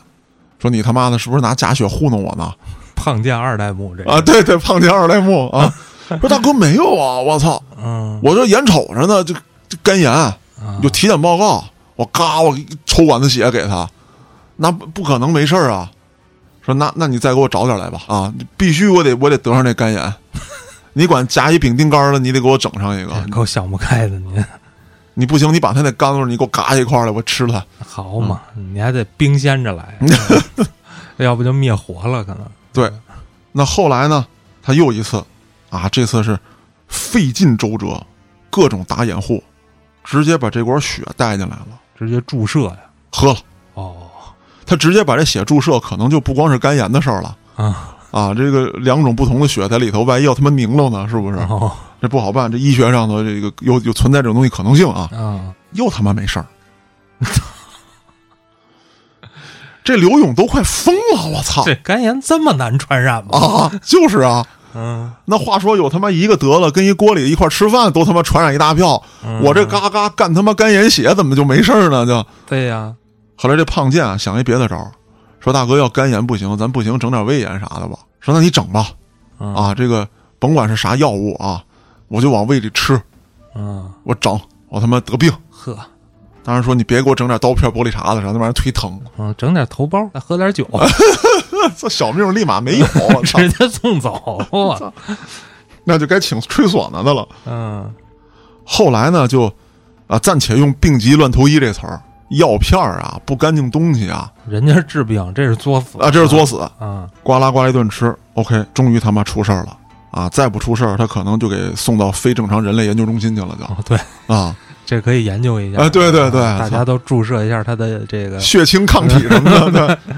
Speaker 1: 说你他妈的是不是拿假血糊弄我呢？
Speaker 2: 胖健二代目这个
Speaker 1: 啊，，对对，胖健二代目啊，说大哥没有啊，我操，
Speaker 2: 嗯，
Speaker 1: 我这眼瞅着呢，就就肝炎，
Speaker 2: 啊
Speaker 1: 你就体检报告，我嘎，我抽管子血给他，那不不可能没事儿啊。说那那你再给我找点来吧啊，必须我得我得得上这肝炎，你管甲乙丙丁肝儿的，你得给我整上一个，
Speaker 2: 够想不开的您。
Speaker 1: 你不行，你把他那肝子你给我嘎一块来，我吃了。
Speaker 2: 好嘛，你还得冰鲜着来，要不就灭活了，可能。
Speaker 1: 对，那后来呢，他又一次啊，这次是费尽周折，各种打掩护，直接把这管血带进来了，
Speaker 2: 直接注射呀。
Speaker 1: 喝了。
Speaker 2: 哦，
Speaker 1: 他直接把这血注射，可能就不光是肝炎的事儿了
Speaker 2: 啊
Speaker 1: 啊！这个两种不同的血在里头，万一要他妈凝了呢，是不是？
Speaker 2: 哦
Speaker 1: 这不好办，这医学上头这个有有存在这种东西可能性啊！
Speaker 2: 啊，
Speaker 1: 又他妈没事儿，这刘勇都快疯了，我操！
Speaker 2: 这肝炎这么难传染吗？
Speaker 1: 啊，就是啊。
Speaker 2: 嗯，
Speaker 1: 那话说有他妈一个得了，跟一锅里一块吃饭都他妈传染一大票，
Speaker 2: 嗯
Speaker 1: 我这嘎嘎干他妈肝炎血怎么就没事儿呢？就
Speaker 2: 对呀，
Speaker 1: 后来这胖健啊想一别的招儿，说大哥要肝炎不行，咱不行整点胃炎啥的吧。说那你整吧，
Speaker 2: 嗯
Speaker 1: 啊，这个甭管是啥药物啊，我就往胃里吃，
Speaker 2: 啊，
Speaker 1: 我整，我他妈得病。
Speaker 2: 呵，
Speaker 1: 当然说你别给我整点刀片、玻璃碴子啥，那玩意儿忒疼。
Speaker 2: 嗯，整点头孢，再喝点酒，
Speaker 1: 这小命立马没有！
Speaker 2: 直接送走 我操。
Speaker 1: 那就该请吹唢呐的了。
Speaker 2: 嗯，
Speaker 1: 后来呢，就啊，暂且用“病急乱投医”这词儿，药片儿啊，不干净东西啊，
Speaker 2: 人家是治病，这是作死
Speaker 1: 啊，这是作死，
Speaker 2: 啊。
Speaker 1: 呱啦呱啦一顿吃，OK，终于他妈出事儿了啊！再不出事儿，他可能就给送到非正常人类研究中心去了，
Speaker 2: 哦，对，
Speaker 1: 啊，
Speaker 2: 这可以研究一下。
Speaker 1: 啊对对对
Speaker 2: 大家都注射一下他的这个。
Speaker 1: 血清抗体什么的。对。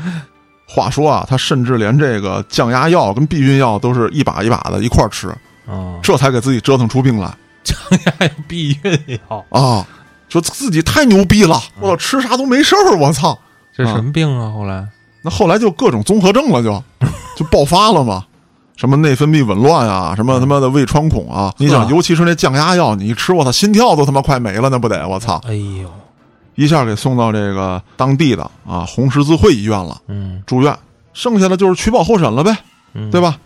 Speaker 1: 话说啊，他甚至连这个降压药跟避孕药都是一把一把的一块儿吃，
Speaker 2: 哦，
Speaker 1: 这才给自己折腾出病来
Speaker 2: 降压 避孕药，
Speaker 1: 啊！说自己太牛逼了，我操，吃啥都没事儿，我操！
Speaker 2: 这什么病啊？后来
Speaker 1: 那后来就各种综合症了就，就爆发了嘛，什么内分泌紊乱啊，什么他妈的胃穿孔啊，你想，尤其是那降压药，你一吃，我操，心跳都他妈快没了，那不得，我操，
Speaker 2: 哎呦，
Speaker 1: 一下给送到这个当地的啊红十字会医院了，
Speaker 2: 嗯
Speaker 1: 住院，剩下的就是取保候审了呗，
Speaker 2: 嗯，
Speaker 1: 对吧？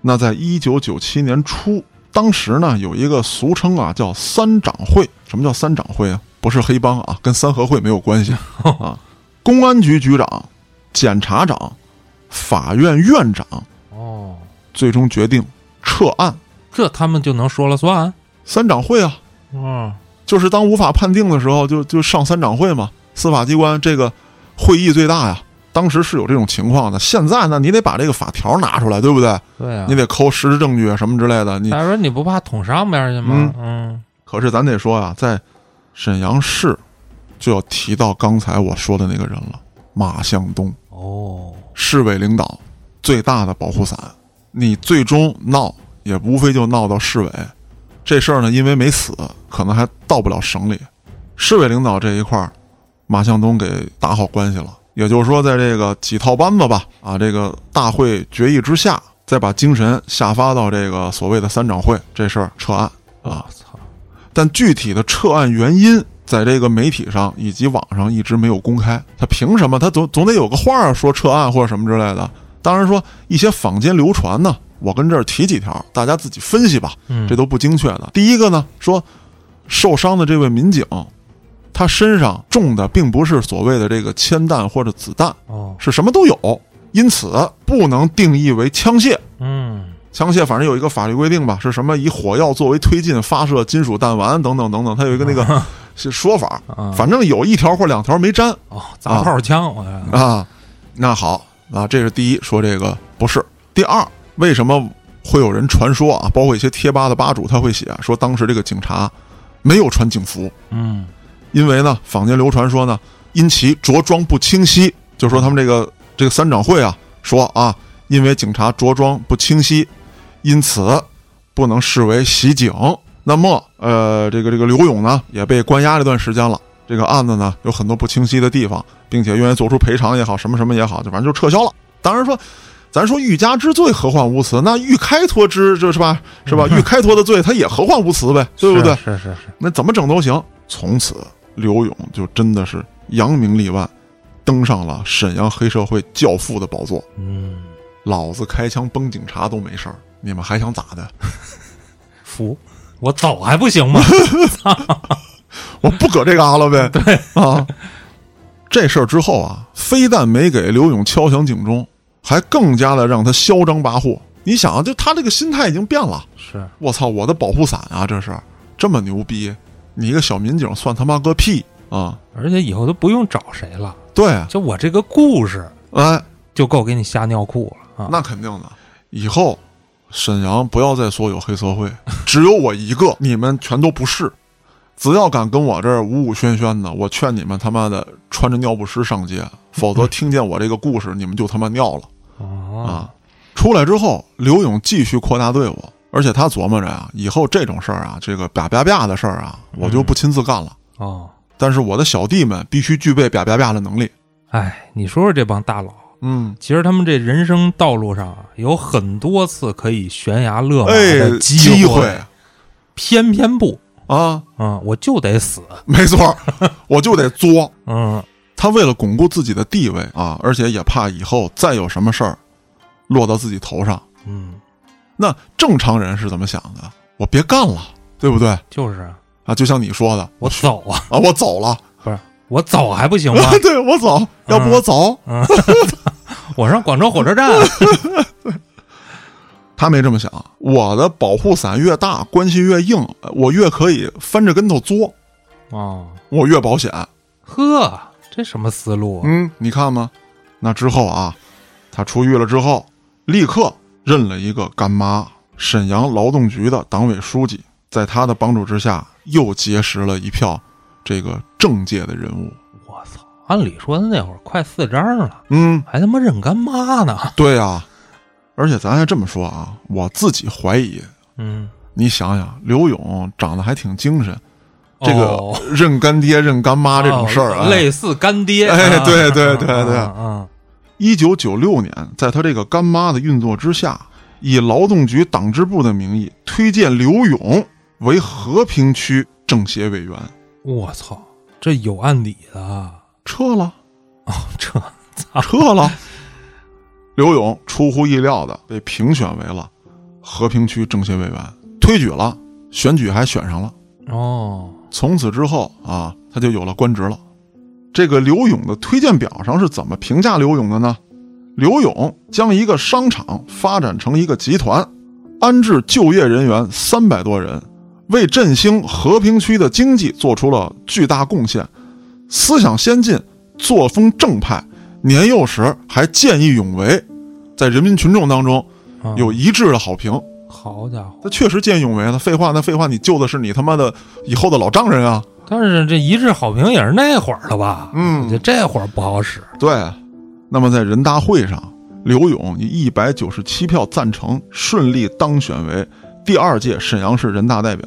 Speaker 1: 那在一九九七年初，当时呢有一个俗称啊叫三长会，什么叫三长会啊？不是黑帮啊，跟三合会没有关系 啊。公安局局长、检察长、法院院长
Speaker 2: 哦，
Speaker 1: 最终决定撤案。
Speaker 2: 这他们就能说了算？
Speaker 1: 三长会啊，
Speaker 2: 哦，
Speaker 1: 就是当无法判定的时候，就就上三长会嘛。司法机关这个会议最大呀，当时是有这种情况的。现在呢，你得把这个法条拿出来，对不对？
Speaker 2: 对啊
Speaker 1: 你。得抠实质证据啊什么之类的。你
Speaker 2: 他说你不怕捅上边去吗？嗯
Speaker 1: 可是咱得说啊，在沈阳市就要提到刚才我说的那个人了，马向东，
Speaker 2: 哦，
Speaker 1: 市委领导最大的保护伞。你最终闹也无非就闹到市委，这事儿呢，因为没死，可能还到不了省里。市委领导这一块儿，马向东给打好关系了。也就是说，在这个几套班子吧，啊，这个大会决议之下，再把精神下发到这个所谓的三长会，这事儿撤案啊。
Speaker 2: 操，
Speaker 1: 但具体的撤案原因，在这个媒体上以及网上一直没有公开。他凭什么？他总总得有个话儿说撤案或者什么之类的。当然说一些坊间流传呢，我跟这儿提几条，大家自己分析吧，
Speaker 2: 嗯，
Speaker 1: 这都不精确的。第一个呢，说受伤的这位民警，他身上中的并不是所谓的这个铅弹或者子弹，
Speaker 2: 哦，
Speaker 1: 是什么都有，因此不能定义为枪械。
Speaker 2: 嗯，
Speaker 1: 枪械反正有一个法律规定吧，是什么以火药作为推进发射金属弹丸等等等等，它有一个那个是说法，
Speaker 2: 啊，
Speaker 1: 反正有一条或两条没沾
Speaker 2: 哦，砸炮枪，我看
Speaker 1: 啊。那好啊，这是第一，说这个不是。第二，为什么会有人传说啊？包括一些贴吧的吧主他会写说，当时这个警察没有穿警服，
Speaker 2: 嗯，
Speaker 1: 因为呢，坊间流传说呢，因其着装不清晰，就说他们这个这个三长会啊，说啊，因为警察着装不清晰，因此不能视为袭警。那么，呃，这个这个刘勇呢，也被关押了一段时间了。这个案子呢，有很多不清晰的地方，并且愿意做出赔偿也好，什么什么也好，就反正就撤销了。当然说，咱说欲加之罪，何患无辞？那欲开脱之，就是吧？是吧？欲开脱的罪，他也何患无辞呗，对不对？
Speaker 2: 是是是，
Speaker 1: 那怎么整都行。从此，刘勇就真的是扬名立万，登上了沈阳黑社会教父的宝座。
Speaker 2: 嗯，
Speaker 1: 老子开枪崩警察都没事儿，你们还想咋的？
Speaker 2: 服，我走还不行吗？
Speaker 1: 我不搁这嘎了呗？对啊，这事儿之后啊，非但没给刘勇敲响警钟，还更加的让他嚣张跋扈。你想啊，就他这个心态已经变了。
Speaker 2: 是，
Speaker 1: 我操，我的保护伞啊，这是这么牛逼，你一个小民警算他妈个屁啊！
Speaker 2: 而且以后都不用找谁了，
Speaker 1: 对，
Speaker 2: 就我这个故事
Speaker 1: 哎，
Speaker 2: 就够给你吓尿裤了啊！
Speaker 1: 那肯定的。以后沈阳不要再说有黑社会，只有我一个，你们全都不是。只要敢跟我这儿呜呜喧喧的，我劝你们他妈的穿着尿不湿上街，否则听见我这个故事，你们就他妈尿了
Speaker 2: 哦，
Speaker 1: 啊！出来之后，刘勇继续扩大队伍，而且他琢磨着啊，以后这种事儿啊，这个吧吧吧的事儿啊，我就不亲自干了。
Speaker 2: 哦，
Speaker 1: 但是我的小弟们必须具备吧吧吧的能力。
Speaker 2: 哎，你说说这帮大佬，
Speaker 1: 嗯，
Speaker 2: 其实他们这人生道路上啊，有很多次可以悬崖勒马
Speaker 1: 哎
Speaker 2: 的，
Speaker 1: 机
Speaker 2: 会，偏偏不，
Speaker 1: 啊，
Speaker 2: 啊，我就得死，
Speaker 1: 没错，我就得作。
Speaker 2: 嗯，
Speaker 1: 他为了巩固自己的地位啊，而且也怕以后再有什么事儿落到自己头上。
Speaker 2: 嗯，
Speaker 1: 那正常人是怎么想的？我别干了，对不对？
Speaker 2: 就是啊，
Speaker 1: 啊，就像你说的，
Speaker 2: 我走啊，
Speaker 1: 啊，我走了，
Speaker 2: 不是我走还不行吗？
Speaker 1: 对我走，要不我走。
Speaker 2: 我上广州火车站，
Speaker 1: 他没这么想，我的保护伞越大，关系越硬，我越可以翻着跟头作，
Speaker 2: 啊，
Speaker 1: 我越保险。
Speaker 2: 呵，这什么思路啊？
Speaker 1: 嗯，你看吗？那之后啊，他出狱了之后，立刻认了一个干妈，沈阳劳动局的党委书记，在他的帮助之下，又结识了一票这个政界的人物。
Speaker 2: 我操！按理说他那会儿快四张了，
Speaker 1: 嗯，
Speaker 2: 还他妈认干妈呢。
Speaker 1: 对呀、而且咱还这么说啊，我自己怀疑，
Speaker 2: 嗯，
Speaker 1: 你想想，刘勇长得还挺精神，这个
Speaker 2: 哦
Speaker 1: 认干爹、认干妈这种事儿啊，
Speaker 2: 哦类似干爹。
Speaker 1: 哎
Speaker 2: 啊
Speaker 1: 对对对对
Speaker 2: 嗯嗯
Speaker 1: 一九九六年，在他这个干妈的运作之下，以劳动局党支部的名义推荐刘勇为和平区政协委员，
Speaker 2: 嗯我操，这有案底的啊。
Speaker 1: 撤了，
Speaker 2: 哦，这
Speaker 1: 撤了。刘勇出乎意料的被评选为了和平区政协委员，推举了，选举还选上了。
Speaker 2: 哦，
Speaker 1: 从此之后啊，他就有了官职了。这个刘勇的推荐表上是怎么评价刘勇的呢？刘勇将一个商场发展成一个集团，安置就业人员三百多人，为振兴和平区的经济做出了巨大贡献，思想先进，作风正派，年幼时还见义勇为，在人民群众当中
Speaker 2: 啊
Speaker 1: 有一致的好评。
Speaker 2: 好家伙！
Speaker 1: 他确实见义勇为了，废话，那废话，你救的是你他妈的以后的老丈人啊！
Speaker 2: 但是这一致好评也是那会儿的吧？
Speaker 1: 嗯
Speaker 2: 这这会儿不好使。
Speaker 1: 对，那么在人大会上，刘勇以一百九十七票赞成，顺利当选为第二届沈阳市人大代表。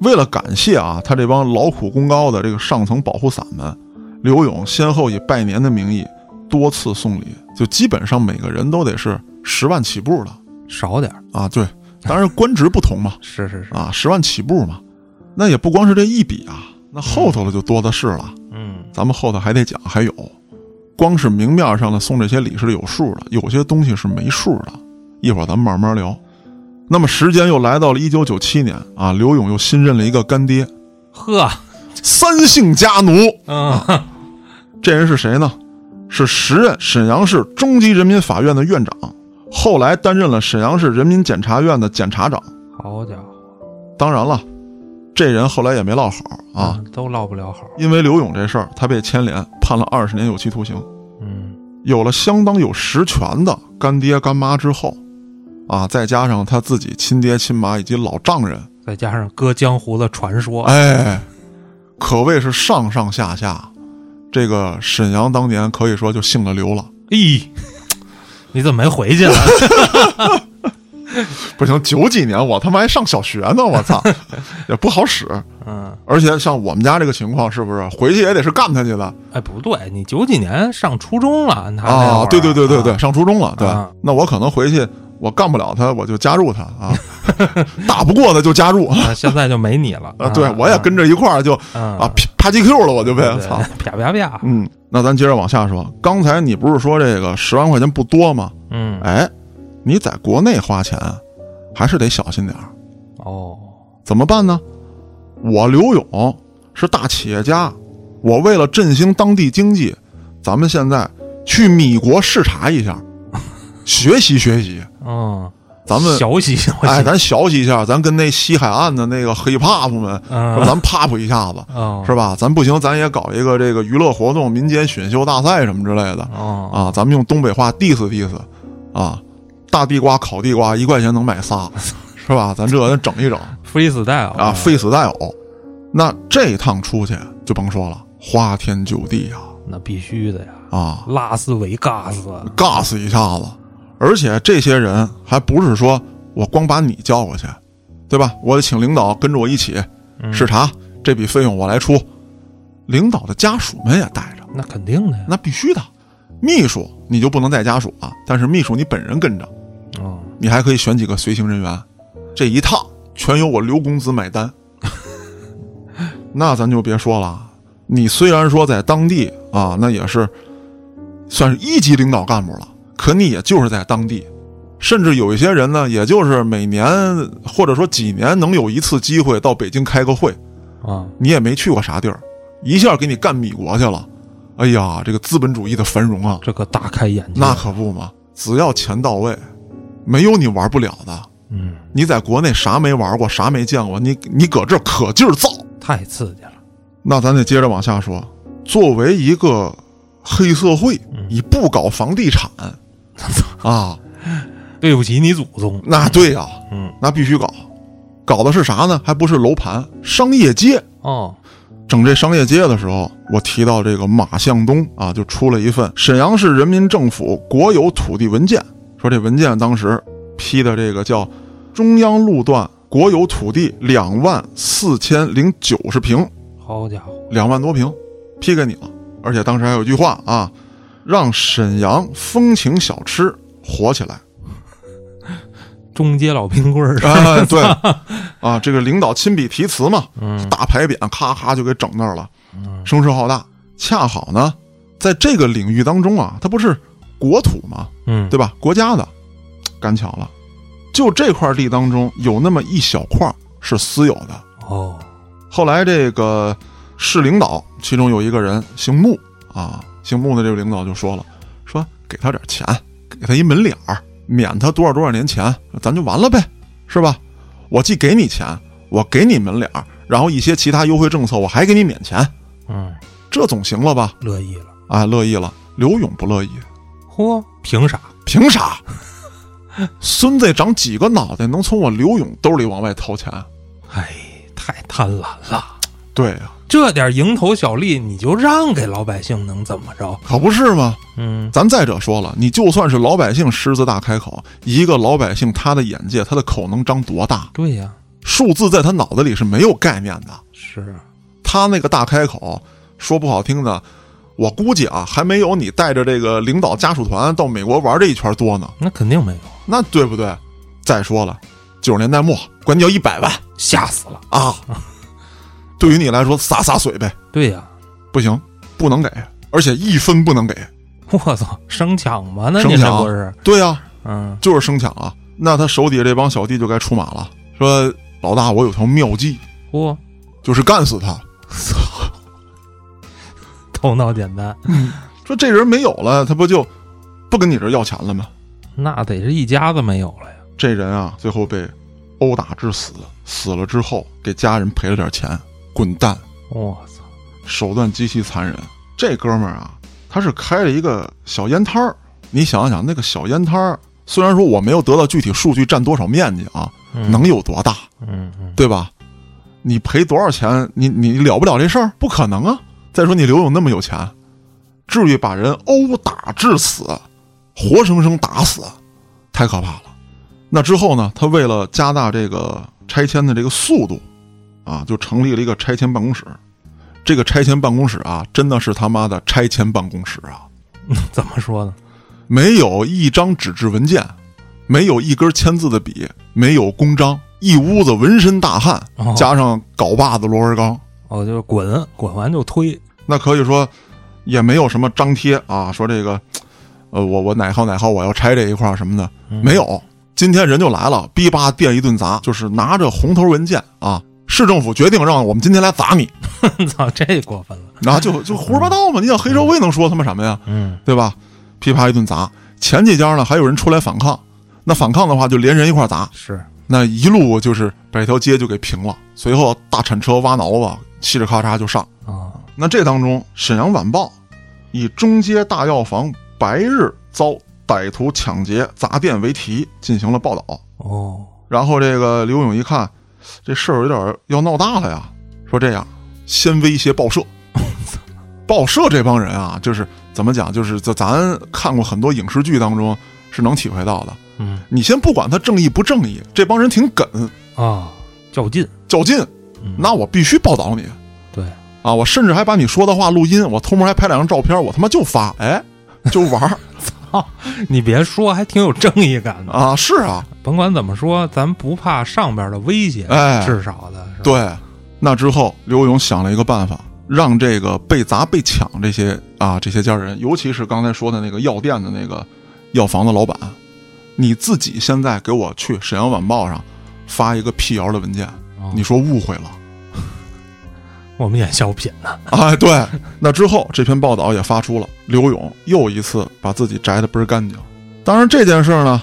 Speaker 1: 为了感谢啊他这帮劳苦功高的这个上层保护伞们，刘勇先后以拜年的名义多次送礼，就基本上每个人都得是十万起步的
Speaker 2: 少点
Speaker 1: 啊。对，当然官职不同嘛，
Speaker 2: 是是是，
Speaker 1: 啊，十万起步嘛。那也不光是这一笔啊，那后头的就多的是了。
Speaker 2: 嗯，
Speaker 1: 咱们后头还得讲，还有，光是明面上的送这些礼是有数的，有些东西是没数的。一会儿咱们慢慢聊。那么时间又来到了一九九七年啊，刘勇又新任了一个干爹，
Speaker 2: 呵，
Speaker 1: 三姓家奴。
Speaker 2: 嗯，
Speaker 1: 这人是谁呢？是时任沈阳市中级人民法院的院长，后来担任了沈阳市人民检察院的检察长。
Speaker 2: 好家伙
Speaker 1: 当然了，这人后来也没落好啊，，
Speaker 2: 嗯都落不了好。
Speaker 1: 因为刘勇这事儿，他被牵连，判了二十年有期徒刑。
Speaker 2: 嗯，
Speaker 1: 有了相当有实权的干爹干妈之后，啊，再加上他自己亲爹亲妈以及老丈人，
Speaker 2: 再加上割江湖的传说，
Speaker 1: 哎，可谓是上上下下，这个沈阳当年可以说就姓了刘了。
Speaker 2: 咦，你怎么没回去呢？
Speaker 1: 不行，九几年我他妈还上小学呢，我操，也不好使。
Speaker 2: 嗯，
Speaker 1: 而且像我们家这个情况，是不是回去也得是干他去的
Speaker 2: 哎，不对，你九几年上初中了？
Speaker 1: 啊对对对对对，
Speaker 2: 啊
Speaker 1: 上初中了，对
Speaker 2: 啊，
Speaker 1: 那我可能回去我干不了他，我就加入他啊，打不过的就加入
Speaker 2: 现在就没你了啊。
Speaker 1: 对，我也跟着一块儿就
Speaker 2: 啊
Speaker 1: 啊啪叽 Q 了，我就被
Speaker 2: 对
Speaker 1: 操。
Speaker 2: 啪啪啪，
Speaker 1: 嗯，那咱接着往下说。刚才你不是说这个十万块钱不多吗？
Speaker 2: 嗯，
Speaker 1: 哎，你在国内花钱还是得小心点儿。
Speaker 2: 哦，
Speaker 1: 怎么办呢？我刘勇是大企业家，我为了振兴当地经济，咱们现在去米国视察一下，学习学习。
Speaker 2: 嗯，
Speaker 1: 咱们
Speaker 2: 学习学习，
Speaker 1: 哎，咱学习一下，咱跟那西海岸的那个黑 pop 们，
Speaker 2: 嗯
Speaker 1: 咱 pop 一下子。
Speaker 2: 哦，
Speaker 1: 是吧？咱不行，咱也搞一个这个娱乐活动、民间选秀大赛什么之类的
Speaker 2: 哦，
Speaker 1: 啊！咱们用东北话 diss diss 啊，大地瓜、烤地瓜，一块钱能买仨，是吧？咱这咱整一整
Speaker 2: freestyle
Speaker 1: 啊，非死带偶。那这一趟出去就甭说了，花天酒地呀，
Speaker 2: 那必须的呀，
Speaker 1: 啊，
Speaker 2: 拉斯维加斯，
Speaker 1: 尬死一下子。而且这些人还不是说我光把你叫过去，对吧？我得请领导跟着我一起
Speaker 2: 嗯
Speaker 1: 视察，这笔费用我来出。领导的家属们也带着，
Speaker 2: 那肯定的呀，
Speaker 1: 那必须的。秘书你就不能带家属啊，但是秘书你本人跟着，
Speaker 2: 哦，
Speaker 1: 你还可以选几个随行人员。这一趟全由我刘公子买单。那咱就别说了，你虽然说在当地啊，那也是算是一级领导干部了，可你也就是在当地，甚至有一些人呢，也就是每年或者说几年能有一次机会到北京开个会，
Speaker 2: 啊，
Speaker 1: 你也没去过啥地儿，一下给你干米国去了。哎呀，这个资本主义的繁荣啊，
Speaker 2: 这可大开眼界，
Speaker 1: 那可不嘛！只要钱到位，没有你玩不了的。
Speaker 2: 嗯，
Speaker 1: 你在国内啥没玩过，啥没见过，你你搁这儿可劲儿造。
Speaker 2: 太刺激了，
Speaker 1: 那咱得接着往下说。作为一个黑社会，你不搞房地产 啊？
Speaker 2: 对不起你祖宗，
Speaker 1: 那对呀、
Speaker 2: 嗯，
Speaker 1: 那必须搞。搞的是啥呢？还不是楼盘，商业街。
Speaker 2: 哦，
Speaker 1: 整这商业街的时候，我提到这个马向东啊，就出了一份沈阳市人民政府国有土地文件，说这文件当时批的这个叫中央路段国有土地两万四千零九十平，
Speaker 2: 好家伙，
Speaker 1: 两万多平，批给你了。而且当时还有一句话啊，让沈阳风情小吃火起来。
Speaker 2: 中街老冰棍儿，
Speaker 1: 啊，对，啊，这个领导亲笔题词嘛，
Speaker 2: 嗯
Speaker 1: 大牌匾咔咔就给整那儿了，声势浩大。恰好呢，在这个领域当中啊，它不是国土嘛？
Speaker 2: 嗯，
Speaker 1: 对吧？国家的，赶巧了，就这块地当中有那么一小块是私有的。
Speaker 2: 哦，
Speaker 1: 后来这个市领导其中有一个人姓穆啊，姓穆的这个领导就说了，说给他点钱，给他一门脸儿，免他多少多少年钱，咱就完了呗，是吧？我既给你钱，我给你门脸儿，然后一些其他优惠政策我还给你免钱，
Speaker 2: 嗯，
Speaker 1: 这总行了吧？
Speaker 2: 乐意了，
Speaker 1: 啊，乐意了。刘勇不乐意，
Speaker 2: 嚯，凭啥？
Speaker 1: 凭啥？孙子长几个脑袋，能从我刘勇兜里往外掏钱？
Speaker 2: 哎，太贪婪了，
Speaker 1: 对呀、
Speaker 2: 这点蝇头小利你就让给老百姓，能怎么着？
Speaker 1: 可不是吗？
Speaker 2: 嗯，
Speaker 1: 咱再者说了，你就算是老百姓狮子大开口，一个老百姓他的眼界，他的口能张多大？
Speaker 2: 对呀，
Speaker 1: 数字在他脑子里是没有概念的。
Speaker 2: 是，
Speaker 1: 他那个大开口，说不好听的，我估计啊，还没有你带着这个领导家属团到美国玩这一圈多呢。
Speaker 2: 那肯定没有，
Speaker 1: 那对不对？再说了，九十年代末管你要一百万
Speaker 2: 吓死了。
Speaker 1: 啊，对于你来说洒洒水呗，
Speaker 2: 对呀，
Speaker 1: 不行，不能给，而且一分不能给。
Speaker 2: 我操，生抢吗？那你这不是？
Speaker 1: 对呀、
Speaker 2: 嗯，
Speaker 1: 就是生抢啊。那他手底下这帮小弟就该出马了，说老大，我有条妙计，
Speaker 2: 嚯，
Speaker 1: 就是干死他。
Speaker 2: 头脑简单，
Speaker 1: 说这人没有了，他不就不跟你这要钱了吗？
Speaker 2: 那得是一家子没有了呀。
Speaker 1: 这人啊，最后被殴打致死，死了之后给家人赔了点钱，滚蛋，
Speaker 2: 我操，
Speaker 1: 手段极其残忍。这哥们儿啊，他是开了一个小烟摊儿。你想想，那个小烟摊儿，虽然说我没有得到具体数据占多少面积啊，
Speaker 2: 嗯
Speaker 1: 能有多大，
Speaker 2: 嗯嗯，
Speaker 1: 对吧？你赔多少钱，你你了不了这事儿？不可能啊！再说你刘勇那么有钱，至于把人殴打致死，活生生打死，太可怕了。那之后呢，他为了加大这个拆迁的这个速度，啊，就成立了一个拆迁办公室。这个拆迁办公室啊，真的是他妈的拆迁办公室啊！
Speaker 2: 怎么说呢？
Speaker 1: 没有一张纸质文件，没有一根签字的笔，没有公章，一屋子纹身大汉，
Speaker 2: 哦
Speaker 1: 加上镐把子、螺纹钢，
Speaker 2: 哦，就是滚，滚完就推。
Speaker 1: 那可以说也没有什么张贴啊，说这个，呃，我我哪号哪号我要拆这一块儿什么的，没有。今天人就来了，逼吧电一顿砸，就是拿着红头文件啊，市政府决定让我们今天来砸你，
Speaker 2: 操，这过分了。
Speaker 1: 然后就就胡说八道嘛。你想黑社会能说他妈什么呀？
Speaker 2: 嗯，
Speaker 1: 对吧？噼啪一顿砸，前几家呢还有人出来反抗，那反抗的话就连人一块儿砸，
Speaker 2: 是，
Speaker 1: 那一路就是把这条街就给平了。随后大铲车挖挠子，嘁哩咔嚓就上。
Speaker 2: 啊，
Speaker 1: 那这当中，《沈阳晚报》以“中街大药房白日遭歹徒抢劫砸店为题进行了报道。
Speaker 2: 哦，
Speaker 1: 然后这个刘勇一看，这事儿有点要闹大了呀，说这样，先威胁报社。报社这帮人啊，就是怎么讲，就是在咱看过很多影视剧当中是能体会到的。
Speaker 2: 嗯
Speaker 1: 你先不管他正义不正义，这帮人挺梗
Speaker 2: 啊，较劲，
Speaker 1: 较劲，
Speaker 2: 嗯
Speaker 1: 那我必须报道你
Speaker 2: 对，
Speaker 1: 啊！我甚至还把你说的话录音，我偷摸还拍两张照片，我他妈就发，哎，就玩儿
Speaker 2: 你别说，还挺有正义感的。
Speaker 1: 啊！是啊，
Speaker 2: 甭管怎么说，咱不怕上边的威胁，
Speaker 1: 哎
Speaker 2: 至少的？
Speaker 1: 对。那之后，刘勇想了一个办法，让这个被砸被抢这些啊这些家人，尤其是刚才说的那个药店的那个药房的老板，你自己现在给我去《沈阳晚报》上发一个辟谣的文件，
Speaker 2: 哦
Speaker 1: 你说误会了。
Speaker 2: 我们演小品呢。
Speaker 1: 哎，对，那之后这篇报道也发出了，刘勇又一次把自己摘得倍儿干净。当然这件事儿呢，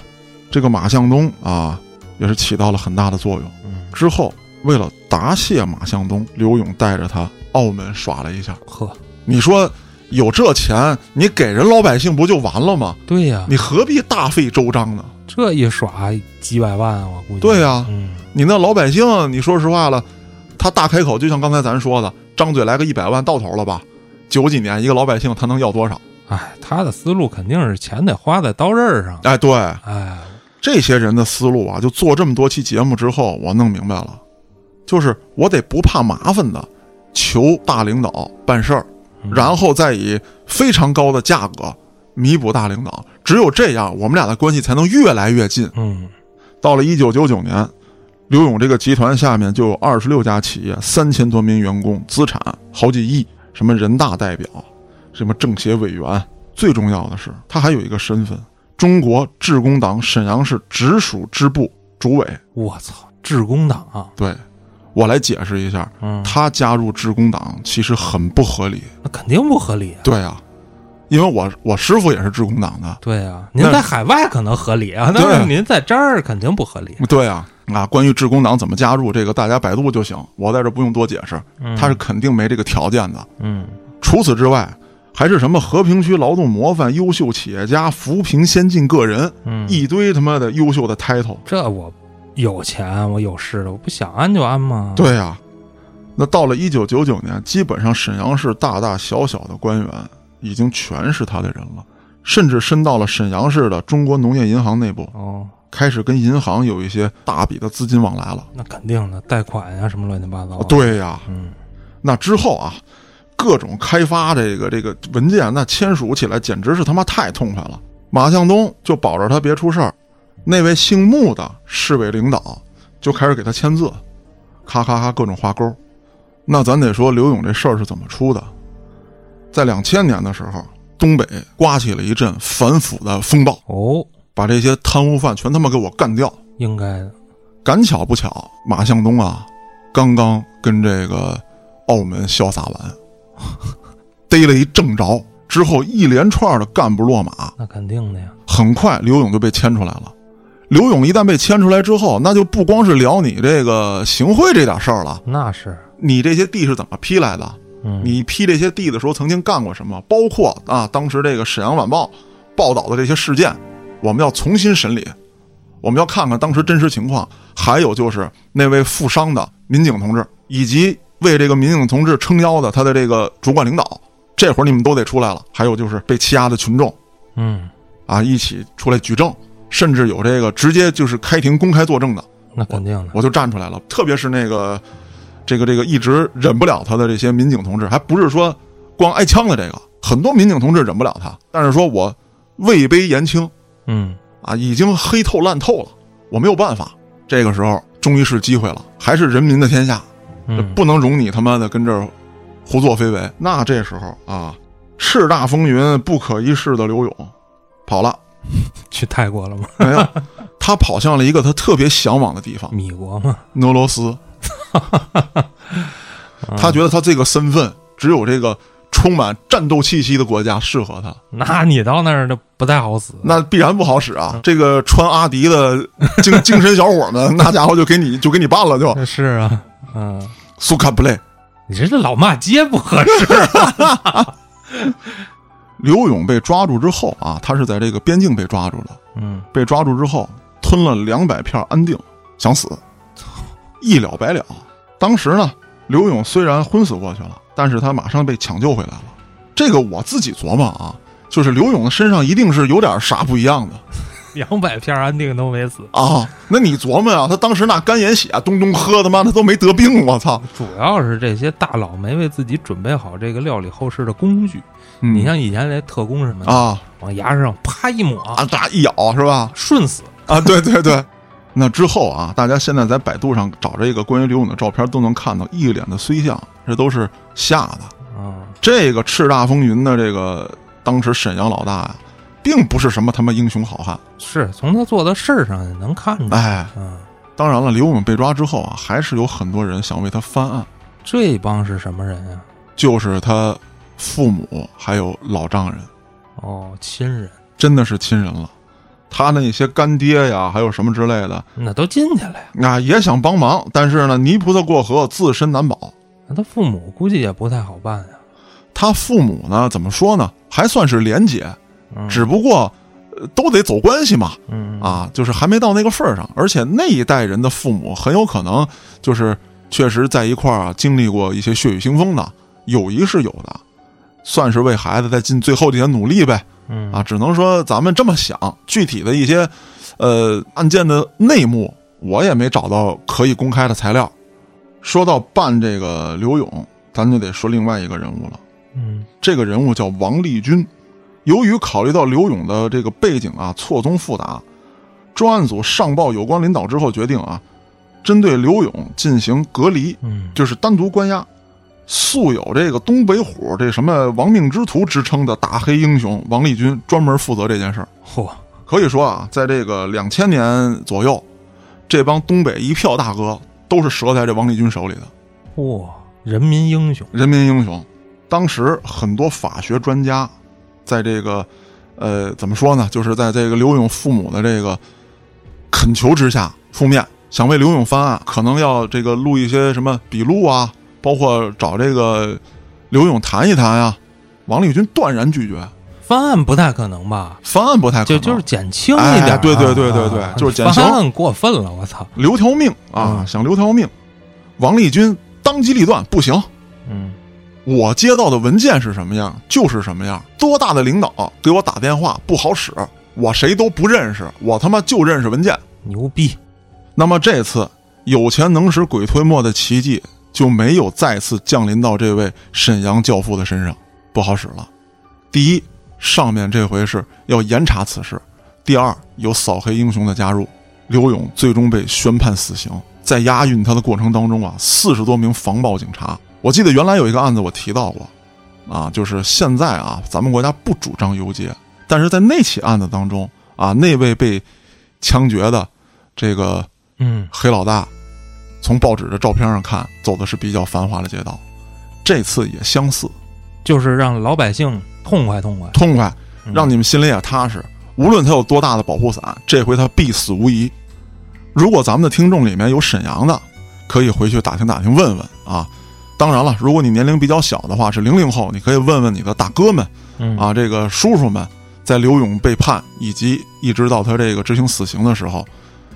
Speaker 1: 这个马向东啊，也是起到了很大的作用。
Speaker 2: 嗯，
Speaker 1: 之后为了答谢马向东，刘勇带着他澳门耍了一下。
Speaker 2: 呵，
Speaker 1: 你说有这钱，你给人老百姓不就完了吗？
Speaker 2: 对呀、
Speaker 1: 你何必大费周章呢？
Speaker 2: 这一耍几百万，我估计。
Speaker 1: 对呀
Speaker 2: 嗯，
Speaker 1: 你那老百姓，你说实话了，他大开口，就像刚才咱说的，张嘴来个一百万到头了吧？九几年一个老百姓他能要多少？
Speaker 2: 哎，他的思路肯定是钱得花在刀刃上。
Speaker 1: 哎，对，
Speaker 2: 哎，
Speaker 1: 这些人的思路啊，就做这么多期节目之后，我弄明白了，就是我得不怕麻烦的求大领导办事儿，
Speaker 2: 嗯
Speaker 1: 然后再以非常高的价格弥补大领导。只有这样，我们俩的关系才能越来越近。
Speaker 2: 嗯，
Speaker 1: 到了一九九九年，刘勇这个集团下面就有二十六家企业，三千多名员工，资产好几亿，什么人大代表，什么政协委员。最重要的是，他还有一个身份——中国致公党沈阳市直属支部主委。
Speaker 2: 我操，致公党啊，
Speaker 1: 对，我来解释一下，
Speaker 2: 嗯，
Speaker 1: 他加入致公党其实很不合理。
Speaker 2: 那肯定不合理啊。
Speaker 1: 对啊，因为我我师傅也是致公党的。
Speaker 2: 对啊，您在海外可能合理啊，但是您在这儿肯定不合理。
Speaker 1: 对啊，啊，关于致公党怎么加入，这个大家百度就行，我在这不用多解释，
Speaker 2: 嗯
Speaker 1: 他是肯定没这个条件的。
Speaker 2: 嗯，
Speaker 1: 除此之外，还是什么和平区劳动模范、优秀企业家、扶贫先进个人，
Speaker 2: 嗯
Speaker 1: 一堆他妈的优秀的 title。
Speaker 2: 这我有钱，我有势的，我不想安就安吗？，
Speaker 1: 对呀、那到了一九九九年，基本上沈阳市大大小小的官员已经全是他的人了，甚至伸到了沈阳市的中国农业银行内部，
Speaker 2: 哦，
Speaker 1: 开始跟银行有一些大笔的资金往来了。
Speaker 2: 那肯定的，贷款呀、什么乱七八糟。
Speaker 1: 哦，，对呀、
Speaker 2: 嗯，
Speaker 1: 那之后啊，各种开发这个这个文件，那签署起来简直是他妈太痛快了。马向东就保着他别出事儿，那位姓穆的市委领导就开始给他签字，咔咔咔各种画勾。那咱得说刘勇这事儿是怎么出的？在两千年的时候，东北刮起了一阵反腐的风暴，
Speaker 2: 哦，
Speaker 1: 把这些贪污犯全他妈给我干掉。
Speaker 2: 应该的。
Speaker 1: 赶巧不巧，马向东啊，刚刚跟这个澳门潇洒完，逮了一正着，之后一连串的干部落马，
Speaker 2: 那肯定的呀。
Speaker 1: 很快刘勇就被牵出来了。刘勇一旦被牵出来之后，那就不光是聊你这个行贿这点事儿了，
Speaker 2: 那是，
Speaker 1: 你这些地是怎么批来的？
Speaker 2: 嗯，
Speaker 1: 你批这些地的时候曾经干过什么？包括啊，当时这个《沈阳晚报》报道的这些事件，我们要重新审理，我们要看看当时真实情况。还有就是那位负伤的民警同志，以及为这个民警同志撑腰的他的这个主管领导，这会儿你们都得出来了。还有就是被欺压的群众
Speaker 2: 嗯，
Speaker 1: 啊，一起出来举证，甚至有这个直接就是开庭公开作证的，
Speaker 2: 那肯定的。
Speaker 1: 我就站出来了。特别是那个，这个这个一直忍不了他的这些民警同志，还不是说光挨枪的这个，很多民警同志忍不了他，但是说我位卑言轻
Speaker 2: 嗯，
Speaker 1: 啊，已经黑透烂透了，我没有办法。这个时候终于是机会了，还是人民的天下，
Speaker 2: 嗯，
Speaker 1: 不能容你他妈的跟这儿胡作非为。那这时候啊，叱咤风云、不可一世的刘勇跑了，
Speaker 2: 去泰国了吗？
Speaker 1: 没有，他跑向了一个他特别向往的地方
Speaker 2: 米国吗？——
Speaker 1: 俄罗斯。他觉得他这个身份只有这个充满战斗气息的国家适合他，
Speaker 2: 那你到那儿就不太好使。
Speaker 1: 那必然不好使啊！这个穿阿迪的精精神小伙们，那家伙就给你就给你办了，就
Speaker 2: 是啊，嗯，
Speaker 1: 苏卡布雷。
Speaker 2: 你这是老骂街不合适。
Speaker 1: 刘勇被抓住之后啊，他是在这个边境被抓住了。
Speaker 2: 嗯，
Speaker 1: 被抓住之后，吞了两百片安定，想死，一了百了。当时呢，刘勇虽然昏死过去了，但是他马上被抢救回来了。这个我自己琢磨啊，就是刘勇的身上一定是有点啥不一样的
Speaker 2: 两百片安定都没死，
Speaker 1: 啊。那你琢磨啊、他当时那干眼血咚咚喝，他妈他都没得病，我操！
Speaker 2: 主要是这些大佬没为自己准备好这个料理后事的工具。
Speaker 1: 嗯
Speaker 2: 你像以前那特工什么的，
Speaker 1: 啊
Speaker 2: 往牙上啪一抹，
Speaker 1: 啊，这一咬是吧？
Speaker 2: 顺死。
Speaker 1: 啊，对对对。那之后啊，大家现在在百度上找这个关于刘勇的照片，都能看到一脸的衰相，这都是吓的。
Speaker 2: 啊，
Speaker 1: 这个叱咤风云的这个当时沈阳老大呀，并不是什么他妈英雄好汉。
Speaker 2: 是从他做的事儿上也能看出来。
Speaker 1: 哎，
Speaker 2: 嗯，
Speaker 1: 当然了，刘勇被抓之后啊，还是有很多人想为他翻案，
Speaker 2: 这帮是什么人啊？
Speaker 1: 就是他父母还有老丈人，
Speaker 2: 哦，亲人，
Speaker 1: 真的是亲人了。他的那些干爹呀，还有什么之类的，
Speaker 2: 那都进去了呀。
Speaker 1: 啊，也想帮忙，但是呢，泥菩萨过河，自身难保。
Speaker 2: 那他父母估计也不太好办呀。
Speaker 1: 他父母呢，怎么说呢？还算是廉洁，
Speaker 2: 嗯
Speaker 1: 只不过、呃都得走关系嘛。
Speaker 2: 嗯
Speaker 1: 啊，就是还没到那个份儿上，而且那一代人的父母很有可能就是确实在一块儿啊经历过一些血雨腥风的，友谊是有的，算是为孩子在尽最后的一些努力呗。
Speaker 2: 嗯
Speaker 1: 啊，只能说咱们这么想，具体的一些呃案件的内幕，我也没找到可以公开的材料。说到办这个刘勇，咱就得说另外一个人物了。
Speaker 2: 嗯
Speaker 1: 这个人物叫王立军。由于考虑到刘勇的这个背景啊错综复杂，专案组上报有关领导之后，决定啊，针对刘勇进行隔离，
Speaker 2: 嗯
Speaker 1: 就是单独关押。素有这个东北虎这什么亡命之徒之称的大黑英雄王立军，专门负责这件事儿。
Speaker 2: 嚯，
Speaker 1: 可以说啊，在这个两千年左右，这帮东北一票大哥都是折在这王立军手里的。
Speaker 2: 嚯，人民英雄。
Speaker 1: 人民英雄。当时很多法学专家，在这个呃怎么说呢，就是在这个刘勇父母的这个恳求之下，出面想为刘勇翻案，可能要这个录一些什么笔录啊，包括找这个刘勇谈一谈呀。王立军断然拒绝，
Speaker 2: 翻案不太可能吧？
Speaker 1: 翻案不太可能，
Speaker 2: 就就是减轻一点啊、
Speaker 1: 哎对对对对对
Speaker 2: 啊
Speaker 1: 就是减轻
Speaker 2: 翻案过分了，我操！
Speaker 1: 留条命啊，
Speaker 2: 嗯
Speaker 1: 想留条命。王立军当机立断，不行，
Speaker 2: 嗯
Speaker 1: 我接到的文件是什么样就是什么样。多大的领导给我打电话不好使，我谁都不认识，我他妈就认识文件。
Speaker 2: 牛逼！
Speaker 1: 那么这次有钱能使鬼推磨的奇迹就没有再次降临到这位沈阳教父的身上，不好使了。第一，上面这回是要严查此事；第二，有扫黑英雄的加入，刘勇最终被宣判死刑。在押运他的过程当中啊，四十多名防暴警察，我记得原来有一个案子我提到过，啊，就是现在啊，咱们国家不主张游街，但是在那起案子当中啊，那位被枪决的这个
Speaker 2: 嗯。
Speaker 1: 黑老大，从报纸的照片上看，走的是比较繁华的街道。这次也相似，
Speaker 2: 就是让老百姓痛快痛快，
Speaker 1: 痛快，
Speaker 2: 嗯
Speaker 1: 让你们心里也踏实。无论他有多大的保护伞，这回他必死无疑。如果咱们的听众里面有沈阳的，可以回去打听打听问问啊。当然了，如果你年龄比较小的话，是零零后，你可以问问你的大哥们
Speaker 2: 嗯
Speaker 1: 啊，这个叔叔们，在刘勇被判以及一直到他这个执行死刑的时候，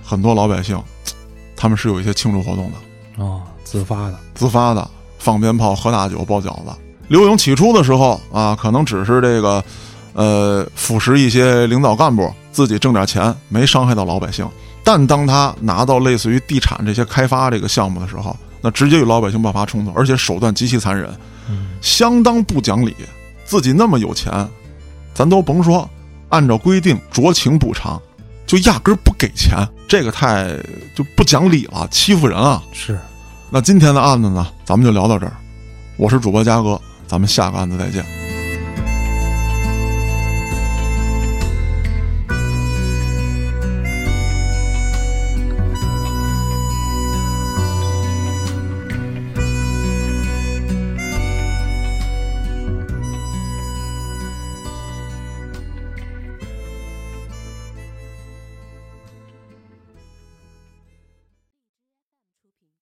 Speaker 1: 很多老百姓他们是有一些庆祝活动的。
Speaker 2: 哦，自发的，
Speaker 1: 自发的放鞭炮、喝大酒、包饺子。刘勇起初的时候啊，可能只是这个，呃，腐蚀一些领导干部，自己挣点钱，没伤害到老百姓。但当他拿到类似于地产这些开发这个项目的时候，那直接与老百姓爆发冲突，而且手段极其残忍，
Speaker 2: 嗯
Speaker 1: 相当不讲理。自己那么有钱，咱都甭说，按照规定酌情补偿，就压根儿不给钱，这个太就不讲理了，欺负人啊！
Speaker 2: 是，
Speaker 1: 那今天的案子呢，咱们就聊到这儿。我是主播嘉哥，咱们下个案子再见。